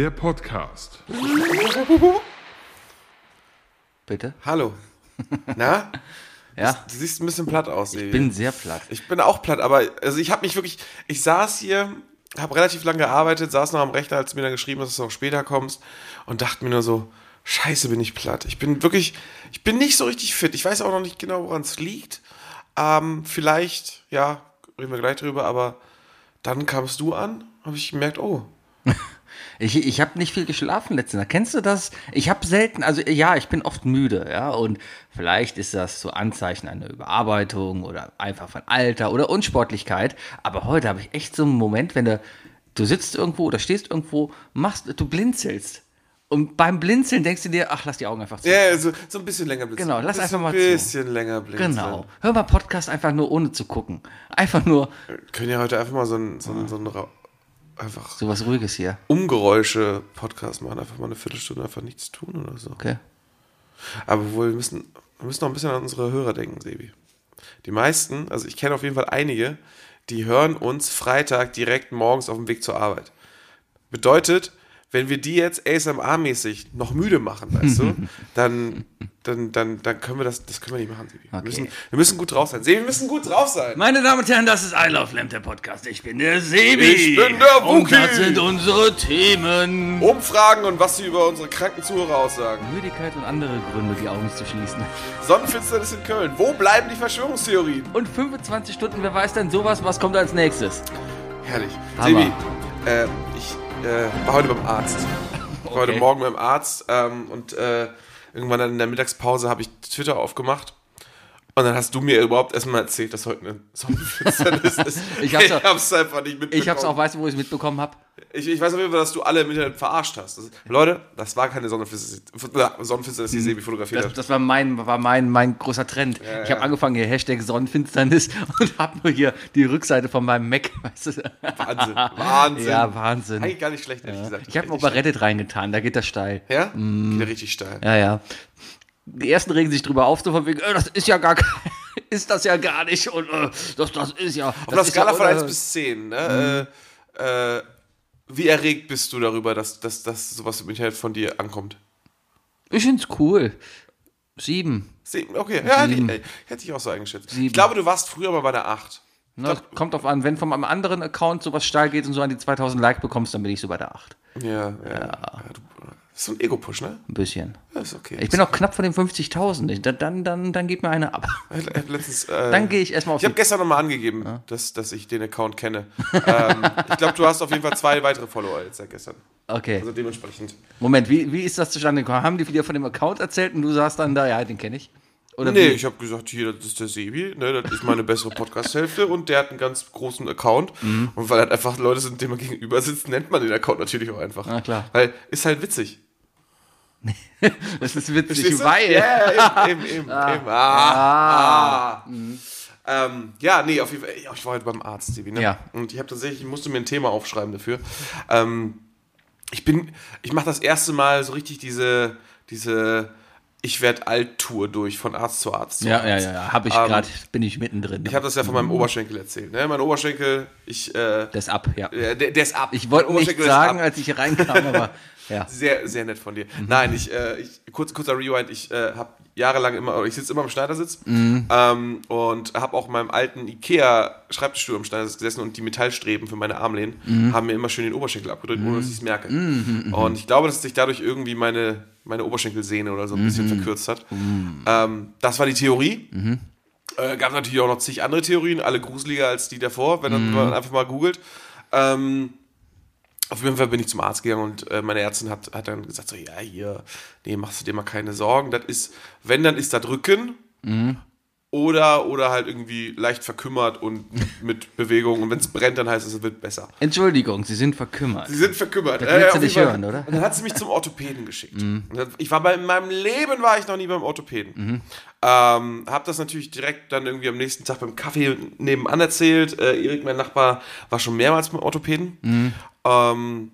der Podcast. Bitte? Hallo. Na? Ja. Du siehst ein bisschen platt aus, Sebi. Ich bin sehr platt. Ich bin auch platt, aber also ich habe mich wirklich, ich saß hier, habe relativ lange gearbeitet, saß noch am Rechner, als du mir dann geschrieben hast, dass du noch später kommst und dachte mir nur so, scheiße, bin ich platt. Ich bin wirklich, ich bin nicht so richtig fit. Ich weiß auch noch nicht genau, woran es liegt. Ähm, vielleicht, ja, reden wir gleich drüber, aber dann kamst du an, habe ich gemerkt, oh, Ich, ich habe nicht viel geschlafen letzte Nacht. Kennst du das? Ich habe selten, also ja, ich bin oft müde, ja, und vielleicht ist das so Anzeichen einer Überarbeitung oder einfach von Alter oder Unsportlichkeit. Aber heute habe ich echt so einen Moment, wenn du, du sitzt irgendwo oder stehst irgendwo, machst, du blinzelst. Und beim Blinzeln denkst du dir, ach, lass die Augen einfach zu. ja, so, so ein bisschen länger blinzeln. Genau, lass Ein einfach mal zu. bisschen länger blinzeln. Genau. Hör mal Podcast einfach nur ohne zu gucken. Einfach nur können ja heute einfach mal so ein, so ein, so ein Ra- einfach sowas Ruhiges hier. Umgeräusche-Podcast machen, einfach mal eine Viertelstunde einfach nichts tun oder so. Okay. Aber wohl, wir müssen, wir müssen noch ein bisschen an unsere Hörer denken, Sebi. Die meisten, also ich kenne auf jeden Fall einige, die hören uns Freitag direkt morgens auf dem Weg zur Arbeit. Bedeutet, wenn wir die jetzt ASMR-mäßig noch müde machen, weißt du, dann, dann, dann, dann können wir das, das können wir nicht machen, Sebi. Wir, Okay. müssen, wir müssen gut drauf sein. Sebi, wir müssen gut drauf sein. Meine Damen und Herren, das ist I Love Lamp, der Podcast. Ich bin der Sebi. Ich bin der Und Wookie. das sind unsere Themen. Umfragen und was sie über unsere kranken Zuhörer aussagen. Müdigkeit und andere Gründe, die Augen zu schließen. Sonnenfinsternis in Köln. Wo bleiben die Verschwörungstheorien? Und 25 Stunden, wer weiß denn sowas, was kommt als nächstes? Herrlich. Hammer. Sebi, äh, ich äh, war heute beim Arzt. War heute Okay. Morgen beim Arzt ähm, und äh, irgendwann dann in der Mittagspause habe ich Twitter aufgemacht. Und dann hast du mir überhaupt erstmal erzählt, dass heute eine Sonnenfinsternis ist. Ich hab's ich auch- hab's einfach nicht mitbekommen. Ich hab's auch, weißt du, wo ich es mitbekommen habe? Ich, ich weiß auf jeden Fall, dass du alle im Internet verarscht hast. Das, Leute, das war keine Sonnenfinsternis, Sonnenfinsternis die Sebi fotografiert Das, hat. das war mein, war mein, mein großer Trend. ich habe angefangen hier Hashtag Sonnenfinsternis und habe nur hier die Rückseite von meinem Mac. Weißt du? Wahnsinn. Wahnsinn. Ja, Wahnsinn. Eigentlich gar nicht schlecht, ehrlich gesagt. Ich habe mal Richtig bei Reddit reingetan, da geht das steil. Ja? Geht ja richtig steil. Ja, ja. Die ersten regen sich drüber auf, so von wegen, äh, das ist ja gar kein, ist das ja gar nicht und äh, das, das ist ja. Auf einer ist Skala ja von 1 unerhört. bis 10, ne? Äh, äh, wie erregt bist du darüber, dass, dass, dass sowas im Internet von dir ankommt? Ich find's cool. Sieben. Sieben, okay, ja, Sieben. die, hätte ich auch so eingeschätzt. Sieben. Ich glaube, du warst früher mal bei der 8. Na, kommt drauf an, wenn von einem anderen Account sowas steil geht und so an die 2000 Like bekommst, dann bin ich so bei der 8. Ja, ja. ja. du, so ein Ego-Push, ne? Ein bisschen. Ja, ist okay. Ich bin auch knapp vor den 50.000. Ich- Dann, dann, dann, dann geht mir eine ab. Letztens, äh, Dann gehe ich erstmal auf ich habe gestern nochmal angegeben, dass, dass ich den Account kenne. ähm, ich glaube, du hast auf jeden Fall zwei weitere Follower jetzt seit gestern. Okay. Also dementsprechend. Moment, wie, wie ist das zustande gekommen? Haben die dir von dem Account erzählt und du sagst dann da, ja, den kenne ich? Oder nee, wie? ich habe gesagt, hier, das ist der Sebi, ne, das ist meine bessere Podcast-Hälfte und der hat einen ganz großen Account. Mhm. Und weil halt einfach Leute sind, denen man gegenüber sitzt, nennt man den Account natürlich auch einfach. Na klar. Weil ist halt witzig. Das ist witzig, weil. Ja, eben, eben, eben. eben. Ah, ah. Ähm, ja, nee, auf jeden Fall. Ich war heute beim Arzt, Sebi, ne? Ja. Und ich habe tatsächlich, ich musste mir ein Thema aufschreiben dafür. Ähm, ich bin, ich mache das erste Mal so richtig diese, diese Ich werd alt Tour durch von Arzt zu Arzt. Zu Ja, Arzt. ja, ja, ja. Habe ich Ähm, gerade, bin ich mittendrin. Ich habe das ja von meinem Oberschenkel erzählt. Ne? Mein Oberschenkel, ich, äh, das ab, ja. der, der ist ab. Ich wollte nicht Oberschenkel ist sagen, als ich hier reinkam, aber ja. Sehr, sehr nett von dir. Nein, ich, äh, ich kurz, kurzer Rewind, ich äh, habe jahrelang immer, ich sitze immer im Schneidersitz ähm, und habe auch in meinem alten Ikea-Schreibtischstuhl im Schneidersitz gesessen und die Metallstreben für meine Armlehnen haben mir immer schön den Oberschenkel abgedrückt, ohne dass ich es merke. Und ich glaube, dass sich dadurch irgendwie meine, meine Oberschenkelsehne oder so ein bisschen verkürzt hat. Ähm, das war die Theorie. Äh, gab natürlich auch noch zig andere Theorien, alle gruseliger als die davor, wenn man einfach mal googelt. Ähm, auf jeden Fall bin ich zum Arzt gegangen und äh, meine Ärztin hat, hat dann gesagt: So, ja, hier, nee, machst du dir mal keine Sorgen. Das ist, wenn, dann ist das Rücken oder, oder halt irgendwie leicht verkümmert und mit Bewegung. Und wenn es brennt, dann heißt es, es wird besser. Entschuldigung, Sie sind verkümmert. Sie sind verkümmert. Das willst du nicht hören, oder? Und dann hat sie mich zum Orthopäden geschickt. Dann- Ich war bei, in meinem Leben war ich noch nie beim Orthopäden. Ähm, hab das natürlich direkt dann irgendwie am nächsten Tag beim Kaffee nebenan erzählt. Äh, Erik, mein Nachbar, war schon mehrmals beim Orthopäden. Ähm,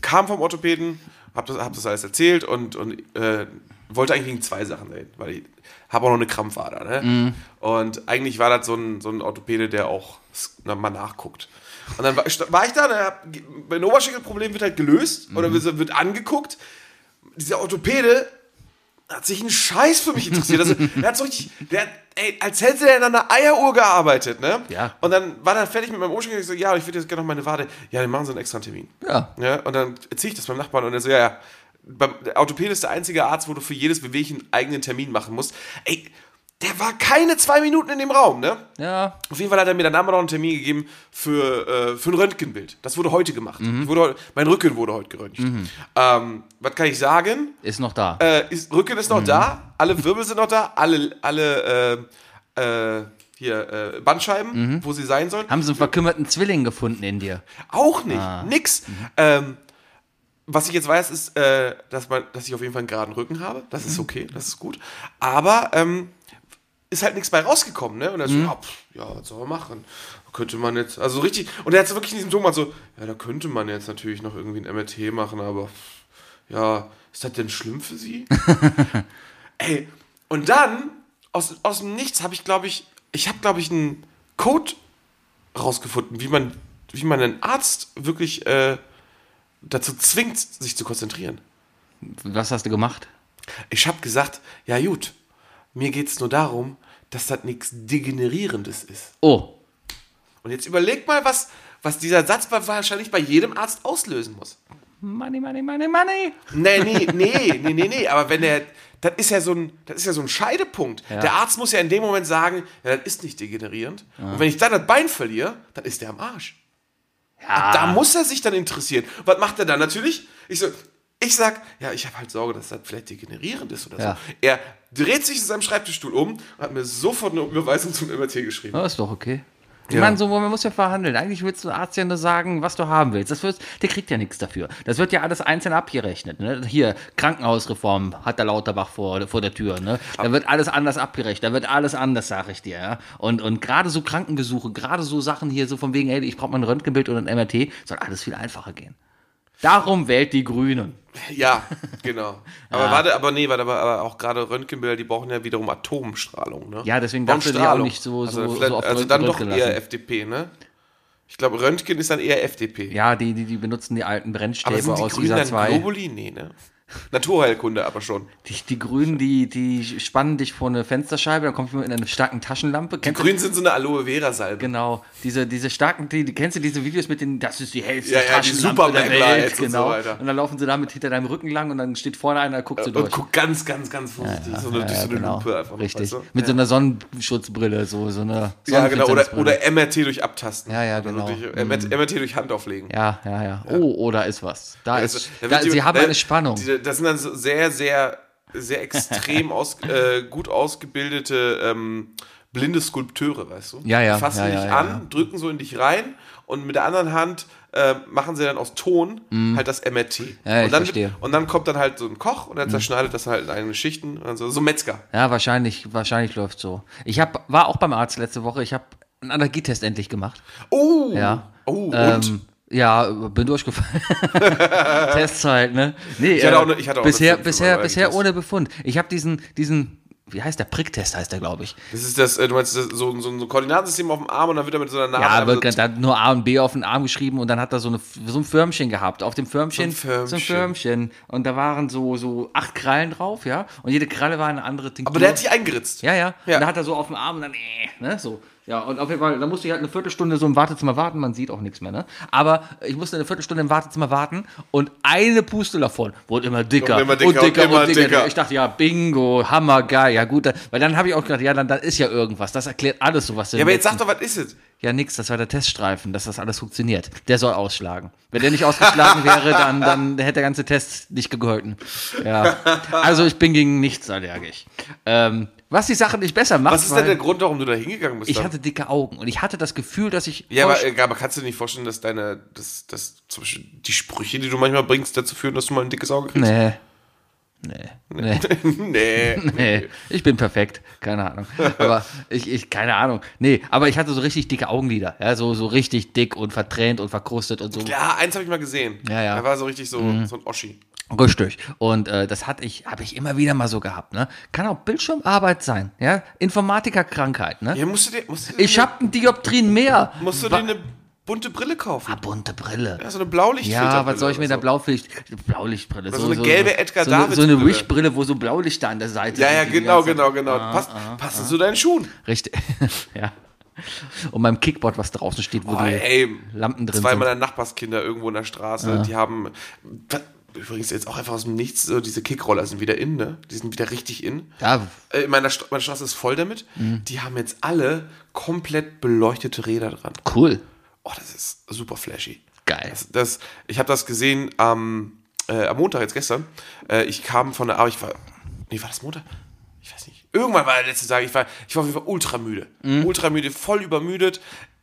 kam vom Orthopäden, hab das, hab das alles erzählt und, und äh, wollte eigentlich wegen zwei Sachen reden, weil ich habe auch noch eine Krampfader. Ne? Und eigentlich war das so ein, so ein Orthopäde, der auch na, mal nachguckt. Und dann war, war ich da, und hab, mein Oberschenkelproblem wird halt gelöst oder Mhm. wird, wird angeguckt. Dieser Orthopäde hat sich einen Scheiß für mich interessiert. Also, der hat so richtig, der hat, ey, als hätte er in einer Eieruhr gearbeitet, ne? Ja. Und dann war er fertig mit meinem Oberschenkel. Ich so, ja, ich würde jetzt gerne noch meine Wade. Ja, dann machen Sie einen extra Termin. Ja. Ja, und dann erzähle ich das beim Nachbarn und er so, ja, ja. Beim, der Orthopäde ist der einzige Arzt, wo du für jedes Bewegchen einen eigenen Termin machen musst. Ey, der war keine zwei Minuten in dem Raum, ne? Ja. Auf jeden Fall hat er mir dann aber noch einen Termin gegeben für, äh, für ein Röntgenbild. Das wurde heute gemacht. Ich wurde, mein Rücken wurde heute geröntgt. Ähm, was kann ich sagen? Ist noch da. Äh, ist, Rücken ist noch da, alle Wirbel sind noch da, alle, alle äh, äh, hier äh, Bandscheiben, wo sie sein sollen. Haben sie einen verkümmerten Zwilling gefunden in dir? Auch nicht. Nix. Ähm, was ich jetzt weiß, ist, äh, dass, man, dass ich auf jeden Fall einen geraden Rücken habe. Das ist okay, das ist gut. Aber ähm, ist halt nichts bei rausgekommen, ne? Und er so, ja, pff, ja, was soll man machen? Könnte man jetzt, also richtig, und er hat so wirklich in diesem Ton mal so, ja, da könnte man jetzt natürlich noch irgendwie ein MRT machen, aber ja, ist das denn schlimm für Sie? Ey, und dann, aus, aus dem Nichts, habe ich, glaube ich, ich habe, glaube ich, einen Code rausgefunden, wie man, wie man einen Arzt wirklich äh, dazu zwingt, sich zu konzentrieren. Was hast du gemacht? Ich habe gesagt, ja gut, mir geht es nur darum, dass das nichts Degenerierendes ist. Oh. Und jetzt überleg mal, was, was dieser Satz bei- wahrscheinlich bei jedem Arzt auslösen muss. Money, money, money, money. Nee, nee, nee, nee, nee, nee, aber wenn der, das ist ja so ein, das ist ja so ein Scheidepunkt. Ja. Der Arzt muss ja in dem Moment sagen, ja, das ist nicht degenerierend. Und wenn ich dann das Bein verliere, dann ist der am Arsch. Ja. Da muss er sich dann interessieren. Was macht er dann natürlich? Ich so, ich sag, ja, ich habe halt Sorge, dass das vielleicht degenerierend ist oder Ja. so. Er dreht sich in seinem Schreibtischstuhl um und hat mir sofort eine Überweisung zum MRT geschrieben. Ja, ist doch okay. Ich Ja. meine, so, man muss ja verhandeln. Eigentlich willst du Arzt ja nur sagen, was du haben willst. Das wird, der kriegt ja nichts dafür. Das wird ja alles einzeln abgerechnet. Ne? Hier, Krankenhausreform hat der Lauterbach vor, vor der Tür. Ne? Da wird alles anders abgerechnet. Da wird alles anders, sag ich dir. Ja? Und, und gerade so Krankenbesuche, gerade so Sachen hier, so von wegen, ey, ich brauche mal ein Röntgenbild oder ein MRT, soll alles viel einfacher gehen. Darum wählt die Grünen. Ja, genau. Aber warte, aber nee, warte, aber, aber auch gerade Röntgenbilder, die brauchen ja wiederum Atomstrahlung, ne? Ja, deswegen Brauchen darfst du die auch nicht so- so- also, so oft also dann doch eher. FDP, ne? Ich glaube, Röntgen ist dann eher FDP. Ja, die, die, die benutzen die alten aber Brennstäbe sind die aus Grünen dann 2. Globuli? Nee, ne? Naturheilkunde aber schon. Die, die Grünen, die, die spannen dich vor eine Fensterscheibe, dann kommt jemand mit einer starken Taschenlampe. Die Kennst du- Grünen sind so eine Aloe-Vera-Salbe. Genau, diese, diese starken, die, die, kennst du diese Videos mit den, das ist die hellste Ja, ja, die Taschenlampe der Superman Welt, Lights und genau. so weiter. Und dann laufen sie damit hinter deinem Rücken lang und dann steht vorne einer, guckt so Und durch. guck ganz, ganz, ganz vorsichtig so eine, durch so eine genau. Lupe einfach. Richtig. Weißt du? Mit so einer Sonnenschutzbrille, so, so eine Ja, genau. Oder, oder MRT durch Abtasten. Ja, ja, Also genau. Durch, MRT, MRT durch Hand auflegen. Ja, ja, ja. Oh, oh, da ist was. Da Also, ist, da die- sie haben eine Spannung. die- Das sind dann so sehr, sehr, sehr extrem aus, äh, gut ausgebildete ähm, blinde Skulpteure, weißt du? Ja, ja, Die fassen ja, dich ja, ja, an, drücken so in dich rein und mit der anderen Hand äh, machen sie dann aus Ton halt das MRT. Mhm. Ja, ich und, dann, verstehe. Mhm. und dann kommt dann halt so ein Koch und er zerschneidet das halt in eigene Schichten. Also so Metzger. Ja, wahrscheinlich, wahrscheinlich läuft so. Ich hab, war auch beim Arzt letzte Woche. Ich habe einen Allergietest endlich gemacht. Oh! Ja. Oh, und? Ähm, ja, bin durchgefallen. Tests halt, ne? Nee, Ich hatte äh, auch ne- ich hatte auch bisher, bisher, bisher ohne Befund. Ich habe diesen, diesen, wie heißt der? Pricktest heißt der, glaube ich. Das ist das, äh, du meinst das, so, so ein Koordinatensystem auf dem Arm und dann wird er mit so einer Nadel. Ja, aber so- da hat nur A und B auf den Arm geschrieben und dann hat er so, eine, so ein Förmchen gehabt. Auf dem Förmchen, So ein so ein Förmchen. Förmchen. Und da waren so, so acht Krallen drauf, ja. Und jede Kralle war eine andere Tinktur. aber der hat dich eingeritzt. Ja, ja. Ja. Und da hat er so auf dem Arm und dann, äh, ne, so. Ja, und auf jeden Fall, da musste ich halt eine Viertelstunde so im Wartezimmer warten, man sieht auch nichts mehr, ne? Aber ich musste eine Viertelstunde im Wartezimmer warten und eine Puste davon wurde immer dicker Und immer dicker und immer dicker. Ich dachte, ja, bingo, hammergeil, ja gut. Weil dann habe ich auch gedacht, ja, dann, dann ist ja irgendwas. Das erklärt alles so, was Ja, aber jetzt sag doch, was ist es? ja, nix, das war der Teststreifen, dass das alles funktioniert. Der soll ausschlagen. Wenn der nicht ausgeschlagen wäre, dann, dann hätte der ganze Test nicht gegolten. Ja. Also ich bin gegen nichts allergisch. Ähm, was die Sache nicht besser macht, Was ist denn der Grund, warum du da hingegangen bist? ich dann? hatte dicke Augen und ich hatte das Gefühl, dass ich ja, aber, aber kannst du dir nicht vorstellen, dass deine, dass, dass zum Beispiel die Sprüche, die du manchmal bringst, dazu führen, dass du mal ein dickes Auge kriegst? nee. Nee. Nee. nee. Nee, ich bin perfekt, keine Ahnung. Aber ich, ich, keine Ahnung. Nee, aber ich hatte so richtig dicke Augenlider. Ja, so, so richtig dick und vertränt und verkrustet und so. Ja, eins habe ich mal gesehen. Ja, ja. Er war so richtig so, so ein Oschi. Richtig. Und äh, das hatte ich, habe ich immer wieder mal so gehabt. Ne? Kann auch Bildschirmarbeit sein, ja. Informatikerkrankheit. Ne? Ja, musst du dir, musst du dir Ich habe ein Dioptrien mehr. musst du dir Wa- eine bunte Brille kaufen. Ah, bunte Brille. Ja, so eine Blaulichtfilter. Ja, was soll ich mit der Blaulicht, Blaulichtbrille? so eine gelbe Edgar so, eine- So eine Brille. Wish-Brille, wo so Blaulichter an der Seite Ja, ja, sind, die die genau, ganze Zeit- genau, genau. passt, passt zu deinen Schuhen. Richtig. ja. Und beim Kickboard, was draußen steht, wo Oh, die ey, Lampen drin zwei sind. meiner Nachbarskinder irgendwo in der Straße, die haben übrigens jetzt auch einfach aus dem Nichts, so diese Kickroller sind wieder in, ne? Die sind wieder richtig in. Ja, Äh, Meine, St meine Straße ist voll damit. Mhm. Die haben jetzt alle komplett beleuchtete Räder dran. cool. Oh, das ist super flashy. Geil. Das, das, ich habe das gesehen am, äh, am Montag, jetzt gestern. Äh, ich kam von der Arbeit, ich war, nee, war das Montag? Ich weiß nicht. Irgendwann war der letzte Tag, ich war, ich war auf jeden Fall ultra müde. Mhm. Ultra müde, voll übermüdet.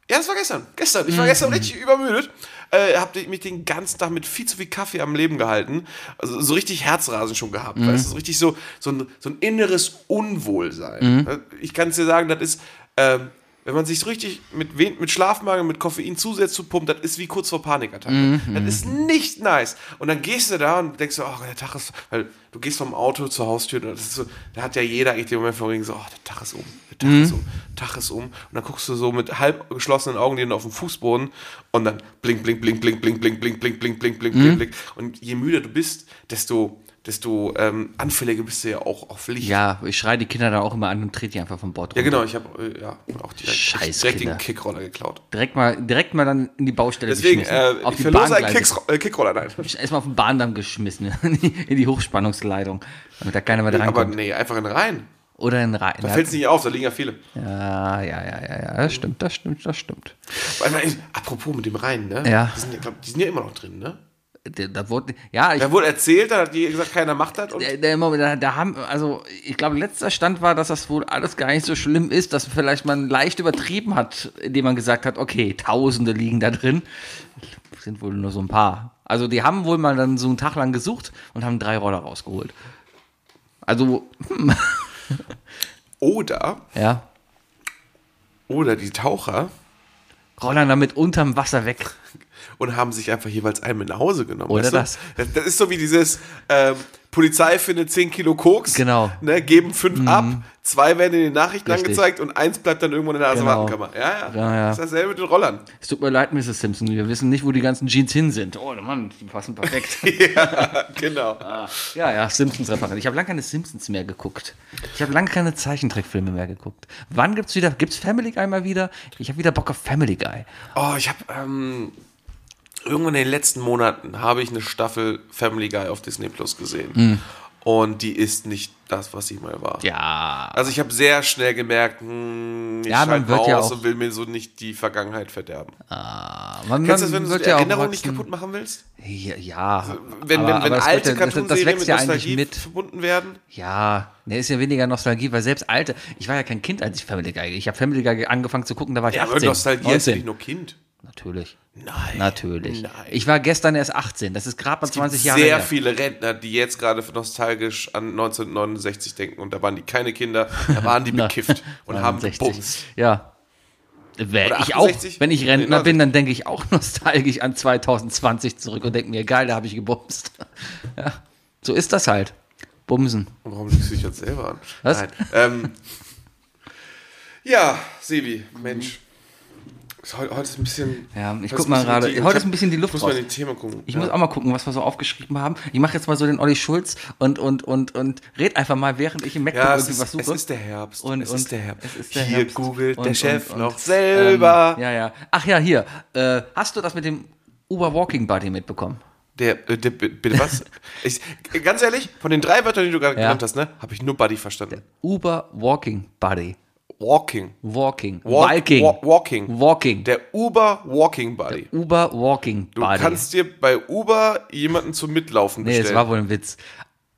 Ja, das war gestern. Gestern. Ich war gestern richtig übermüdet. Äh, hab mich den ganzen Tag mit viel zu viel Kaffee am Leben gehalten. Also so richtig Herzrasen schon gehabt. Weißt du, so richtig so, so, ein, so ein inneres Unwohlsein. Äh, Ich kann es dir sagen, das ist, ähm, wenn man sich so richtig mit, mit Schlafmangel, mit Koffein zusätzlich zu pumpt, das ist wie kurz vor Panikattacke. Das ist nicht nice. Und dann gehst du da und denkst so, oh, der Tag ist, weil du gehst vom Auto zur Haustür, und das so, da hat ja jeder eigentlich den Moment vor so, oh, der Tag ist um, der Tag ist um, der Tag ist um. Und dann guckst du so mit halb geschlossenen Augen auf den Fußboden und dann blink, blink, blink, blink, blink, blink, blink, blink, blink, blink, blink, blink, blink. Und je müder du bist, desto, desto ähm, anfälliger bist du ja auch auf Licht. Ja, ich schreie die Kinder dann auch immer an und trete die einfach vom Bord Ja, runter. genau, ich habe äh, ja, auch direkt, Scheiß direkt Kinder. den Kickroller geklaut. Direkt mal, direkt mal dann in die Baustelle Deswegen, geschmissen. äh, auf ich die verlose einen. Kicks, äh, Kickroller, nein. Erstmal auf den Bahndamm geschmissen, in die, Hochspannungsleitung, damit da keiner mehr Aber drankommt. nee, einfach in Rhein. Oder in Rhein. Da fällt es nicht auf, da liegen ja viele. Ja, ja, ja, ja, ja, das stimmt, das stimmt, das stimmt. Weil, apropos mit dem Rhein, ne? Ja. Die sind ja, glaub, die sind ja immer noch drin, ne? Da, da wurde, ja, ich, Da wurde erzählt, da hat die gesagt, keiner macht das. Und der, der, Moment, da, da haben, also ich glaube, letzter Stand war, dass das wohl alles gar nicht so schlimm ist, dass vielleicht man leicht übertrieben hat, indem man gesagt hat, okay, Tausende liegen da drin. Sind wohl nur so ein paar. Also die haben wohl mal dann so einen Tag lang gesucht und haben drei Roller rausgeholt. Also, oder, ja, oder die Taucher Rollern damit unterm Wasser weg. Und haben sich einfach jeweils einen mit nach Hause genommen. Oder weißt du? das. das. Ist so wie dieses ähm, Polizei findet 10 Kilo Koks, Genau. ne, geben fünf ab, zwei werden in den Nachrichten Richtig. angezeigt und eins bleibt dann irgendwo in der Genau. Asservatenkammer. Ja, ja, Ja, ja. Das ist dasselbe mit den Rollern. Es tut mir leid, Mrs. Simpson, wir wissen nicht, wo die ganzen Jeans hin sind. Oh Mann, die passen perfekt. genau. Ja, ja, Simpsons-Referent. Ich habe lange keine Simpsons mehr geguckt. Ich habe lange keine Zeichentrickfilme mehr geguckt. Wann gibt's wieder, gibt's Family Guy mal wieder? Ich habe wieder Bock auf Family Guy. Oh, ich habe ähm, irgendwann in den letzten Monaten habe ich eine Staffel Family Guy auf Disney Plus gesehen. Und die ist nicht das, was sie mal war. Ja. Also ich habe sehr schnell gemerkt, hm, ich Ja, man wird ja aus auch- und will mir so nicht die Vergangenheit verderben. Man, Kennst du das, wenn du die ja Erinnerung nicht kaputt machen willst? Ja, ja. Wenn, aber, wenn, wenn aber das, alte ja, Cartoonserien mit ja eigentlich Nostalgie mit. verbunden werden? Ja, ne, ist ja weniger Nostalgie, weil selbst alte, ich war ja kein Kind, als ich Family Guy, ich habe Family Guy angefangen zu gucken, da war ich Ja, aber 18. Nostalgie ist 19. nicht nur Kind. Natürlich. Nein. Natürlich. Nein. Ich war gestern erst 18, das ist gerade mal 20 Jahre Sehr her. viele Rentner, die jetzt gerade nostalgisch an 1969 denken und da waren die keine Kinder, da waren die bekifft und haben 69. gebumst. Ja. Wär Oder ich auch, 68? wenn ich Rentner 90. bin, dann denke ich auch nostalgisch an 2020 zurück und denke mir, geil, da habe ich gebumst. Ja, so ist das halt. Bumsen. Und warum lügst du dich jetzt selber an? Was? Nein. Ähm, ja, Sebi, Mensch. Ist Heute, ist ein bisschen. Ja, ich guck mal gerade- heute ich ist ein bisschen die Luft Ich muss mal raus. in die Themen gucken. Ich ja. muss auch mal gucken, was wir so aufgeschrieben haben. Ich mache jetzt mal so den Olli Schulz und, und, und, und red einfach mal, während ich im MacBook ja, was suche. es ist der Herbst. Und- es und- ist der Herbst. es ist der Hier Herbst. googelt Und- der Chef und- noch selber. Ähm, ja, ja. Ach ja, hier. Äh, hast du das mit dem Uber Walking Buddy mitbekommen? Der, äh, der, bitte was? ich, ganz ehrlich, von den drei Wörtern, die du gerade Ja. genannt hast, ne, habe ich nur Buddy verstanden. Uber Walking Buddy. Walking. Walking. Walk, Walking. wa- walking. Walking. Der Uber Walking Buddy. Uber Walking Du Buddy. kannst dir bei Uber jemanden zum Mitlaufen Nee, bestellen. es war wohl ein Witz.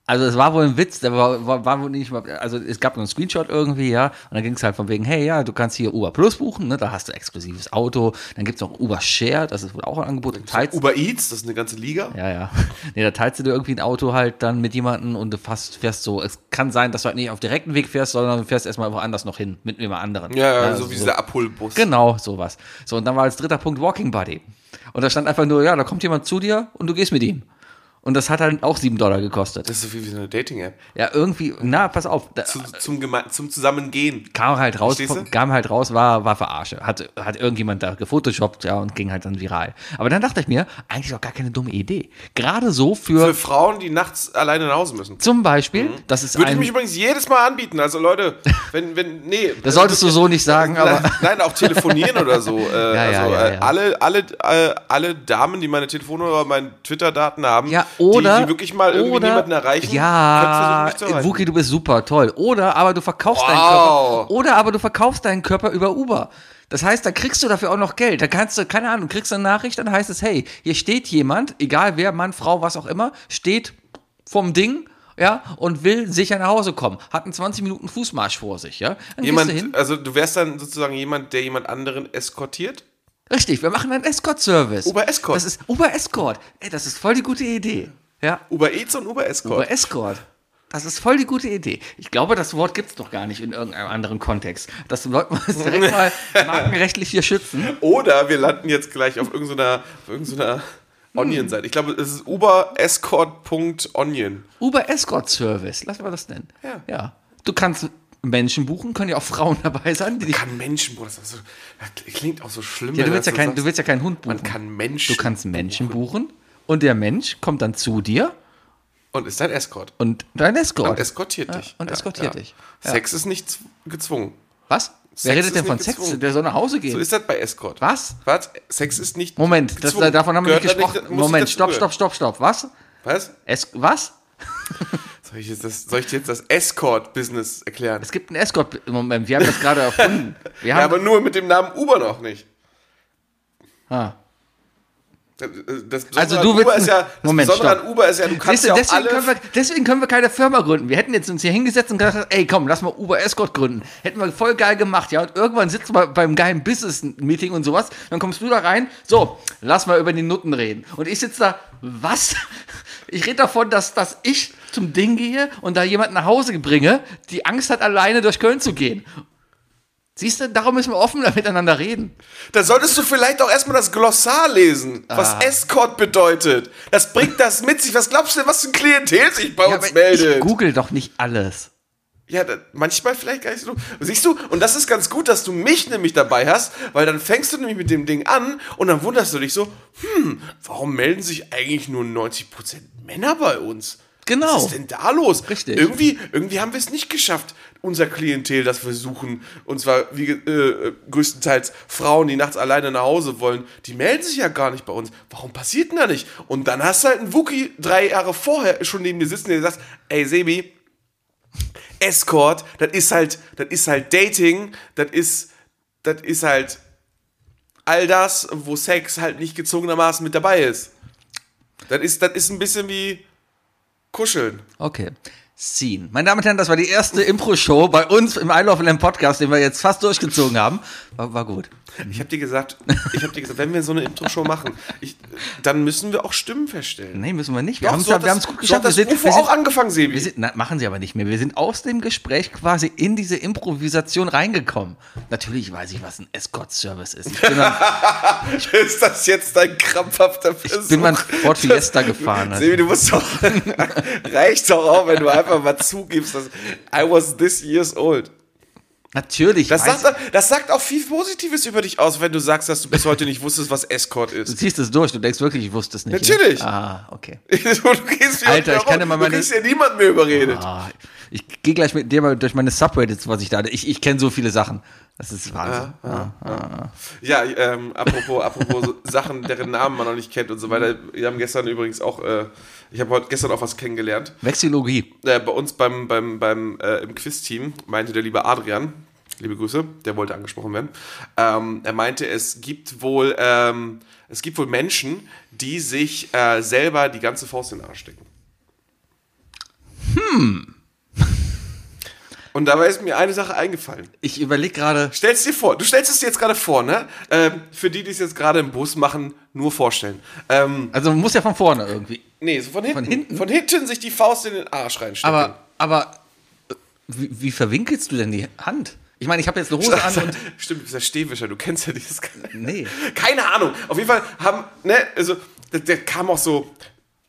Also es war wohl ein Witz, der war, war, war wohl nicht mal, also es gab nur einen Screenshot irgendwie, ja, und dann ging es halt von wegen, hey, ja, du kannst hier Uber Plus buchen, ne, da hast du exklusives Auto, dann gibt es noch Uber Share, das ist wohl auch ein Angebot, da teilst, Uber Eats, das ist eine ganze Liga. ja, ja, nee, da teilst du dir irgendwie ein Auto halt dann mit jemandem und du fährst, fährst so, es kann sein, dass du halt nicht auf direkten Weg fährst, sondern du fährst erstmal woanders noch hin, mit jemand anderen. Ja, ja, also so wie dieser Abholbus. Genau, sowas. So, und dann war als dritter Punkt Walking Buddy. Und da stand einfach nur, ja, da kommt jemand zu dir und du gehst mit ihm. Und das hat dann auch 7 Dollar gekostet. Das ist so viel wie so eine Dating-App. Ja, irgendwie, na, pass auf. Da, Zu, zum, Geme zum Zusammengehen. kam halt raus, kam halt raus, war, war verarsche. Hat, hat irgendjemand da gefotoshoppt, ja, und ging halt dann viral. Aber dann dachte ich mir, eigentlich auch gar keine dumme Idee. Gerade so für, Für Frauen, die nachts alleine nach Hause müssen. zum Beispiel, das ist Mhm. Würde ich mich übrigens jedes Mal anbieten. Also Leute, wenn, wenn, nee. das solltest du so nicht sagen, aber Nein, nein, auch telefonieren oder so. Äh, Ja, ja, also, ja, äh, ja. Alle, alle, äh, alle Damen, die meine Telefonnummer oder meine Twitter-Daten haben, Ja, oder. die, die wirklich mal irgendwie oder, niemanden erreichen, Ja. Wookie, du bist super, toll. Oder aber du verkaufst deinen Wow. Körper. Oder aber du verkaufst deinen Körper über Uber. Das heißt, da kriegst du dafür auch noch Geld. Da kannst du, keine Ahnung, kriegst du eine Nachricht, dann heißt es, hey, hier steht jemand, egal wer, Mann, Frau, was auch immer, steht vom Ding, ja, und will sicher nach Hause kommen. Hat einen 20 Minuten Fußmarsch vor sich, ja. Dann gehst du. Jemand, also du wärst dann sozusagen jemand, der jemand anderen eskortiert? Richtig, wir machen einen Escort-Service. Uber Escort. Das ist Uber Escort. Ey, das ist voll die gute Idee. Ja, Uber Eats und Uber Escort. Uber Escort. Das ist voll die gute Idee. Ich glaube, das Wort gibt es noch gar nicht in irgendeinem anderen Kontext. Das sollten wir uns direkt mal markenrechtlich hier schützen. Oder wir landen jetzt gleich auf irgendeiner, auf irgendeiner Onion-Seite. Ich glaube, es ist uberescort.onion. Uber Escort Service, lass mal das nennen. Ja. ja. Du kannst Menschen buchen, können ja auch Frauen dabei sein. Die dich, Kann Menschen, Bruder, das, so, das klingt auch so schlimm. ja, du willst ja, kein, so du willst ja keinen Hund buchen. Man kann Menschen. du kannst Menschen buchen und der Mensch kommt dann zu dir Und ist dein Escort. und dein Escort. Und eskortiert dich. und eskortiert dich. Ja. Sex ist nicht gezwungen. Was? Wer Sex redet ist denn von nicht Sex? gezwungen. Der soll nach Hause gehen. So ist das bei Escort. Was? Was? Sex ist nicht Moment, das, davon haben wir nicht gesprochen. muss Moment, stopp, stopp, stopp, stopp. Was? Was? Es, was? Soll ich, jetzt das, soll ich dir jetzt das Escort-Business erklären? Es gibt einen Escort. Moment, wir haben das gerade erfunden. Wir Ja, haben, aber nur mit dem Namen Uber noch nicht. ah. Das, Besondere Also du Uber willst ist ja, das Moment, Besondere stopp. an Uber ist ja, du kannst du, ja auch deswegen, alle können wir, deswegen können wir keine Firma gründen. Wir hätten jetzt uns hier hingesetzt und gesagt, ey, komm, lass mal Uber Escort gründen. Hätten wir voll geil gemacht, ja. Und irgendwann sitzen wir beim geilen Business-Meeting und sowas. Dann kommst du da rein, so, lass mal über die Nutten reden. Und ich sitze da, was? Ich rede davon, dass, dass ich zum Ding gehe und da jemanden nach Hause bringe, die Angst hat, alleine durch Köln zu gehen. Siehst du, darum müssen wir offen miteinander reden. Da solltest du vielleicht auch erstmal das Glossar lesen, was Ah. Escort bedeutet. Das bringt das mit sich. Was glaubst du denn, was für ein Klientel sich bei Ja, uns meldet? ich google doch nicht alles. Ja, da, manchmal vielleicht gar nicht so. Siehst du, und das ist ganz gut, dass du mich nämlich dabei hast, weil dann fängst du nämlich mit dem Ding an und dann wunderst du dich so, hm, warum melden sich eigentlich nur 90% Männer bei uns? Genau. Was ist denn da los? Richtig. Irgendwie, irgendwie haben wir es nicht geschafft, unser Klientel, das wir suchen, und zwar wie, ge- äh, größtenteils Frauen, die nachts alleine nach Hause wollen, die melden sich ja gar nicht bei uns. Warum passiert denn da nicht? Und dann hast du halt einen Wookie drei Jahre vorher schon neben dir sitzen, der sagt, ey Sebi, Escort, das ist halt, das ist halt Dating, das ist, das ist halt all das, wo Sex halt nicht gezwungenermaßen mit dabei ist. Das ist, das ist ein bisschen wie Kuscheln. Okay. Scene. Meine Damen und Herren, das war die erste Impro-Show bei uns im I Love Lamb Podcast, den wir jetzt fast durchgezogen haben. War, war gut. Ich habe dir gesagt, ich habe dir gesagt, wenn wir so eine Intro-Show machen, ich, dann müssen wir auch Stimmen feststellen. Nee, müssen wir nicht. Wir haben es so es gut so geschafft. hat das wir sind, UFO wir sind, auch angefangen, Sebi. wir sind, na, machen sie aber nicht mehr. Wir sind aus dem Gespräch quasi in diese Improvisation reingekommen. Natürlich weiß ich, was ein Escort-Service ist. Ich bin, mal, ist das jetzt dein krampfhafter Versuch? bin mal Ford Fiesta gefahren. Also. Sebi, du musst doch, reicht doch auch, wenn du einfach mal zugibst, dass I was this years old. Natürlich. Das sagt, das sagt auch viel Positives über dich aus, wenn du sagst, dass du bis heute nicht wusstest, was Escort du ist. ziehst es durch. Du denkst wirklich, ich wusste es nicht. Natürlich. Ja? Ah, okay. du Alter, ich kann rum. meine- Du kriegst ja niemand mehr überredet. Ah, ich gehe gleich mit dir mal durch meine Subreddits, was ich da. Ich, ich kenne so viele Sachen. Das ist Wahnsinn. Ja, ähm, apropos, apropos Sachen, deren Namen man noch nicht kennt und so weiter. Wir haben gestern übrigens auch, äh, ich habe heute gestern auch was kennengelernt. Vexillologie. Äh, bei uns beim, beim, beim äh, im Quiz-Team meinte der liebe Adrian, liebe Grüße, der wollte angesprochen werden. Ähm, er meinte, es gibt wohl, ähm, es gibt wohl Menschen, die sich äh, selber die ganze Faust in den Arsch stecken. Hm. Und dabei ist mir eine Sache eingefallen. Ich überlege gerade. Stell's dir vor, du stellst es dir jetzt gerade vor, ne? Ähm, für die, die es jetzt gerade im Bus machen, nur vorstellen. Ähm, Also man muss ja von vorne irgendwie. nee, so von hinten. Von hinten? Von hinten sich die Faust in den Arsch reinstecken. Aber, aber äh, wie, wie verwinkelst du denn die Hand? Ich meine, ich habe jetzt eine Hose an und. Stimmt, du bist ja Stehwischer, du kennst ja dieses. Nee. Keine Ahnung. Auf jeden Fall haben, ne, also, der, der kam auch so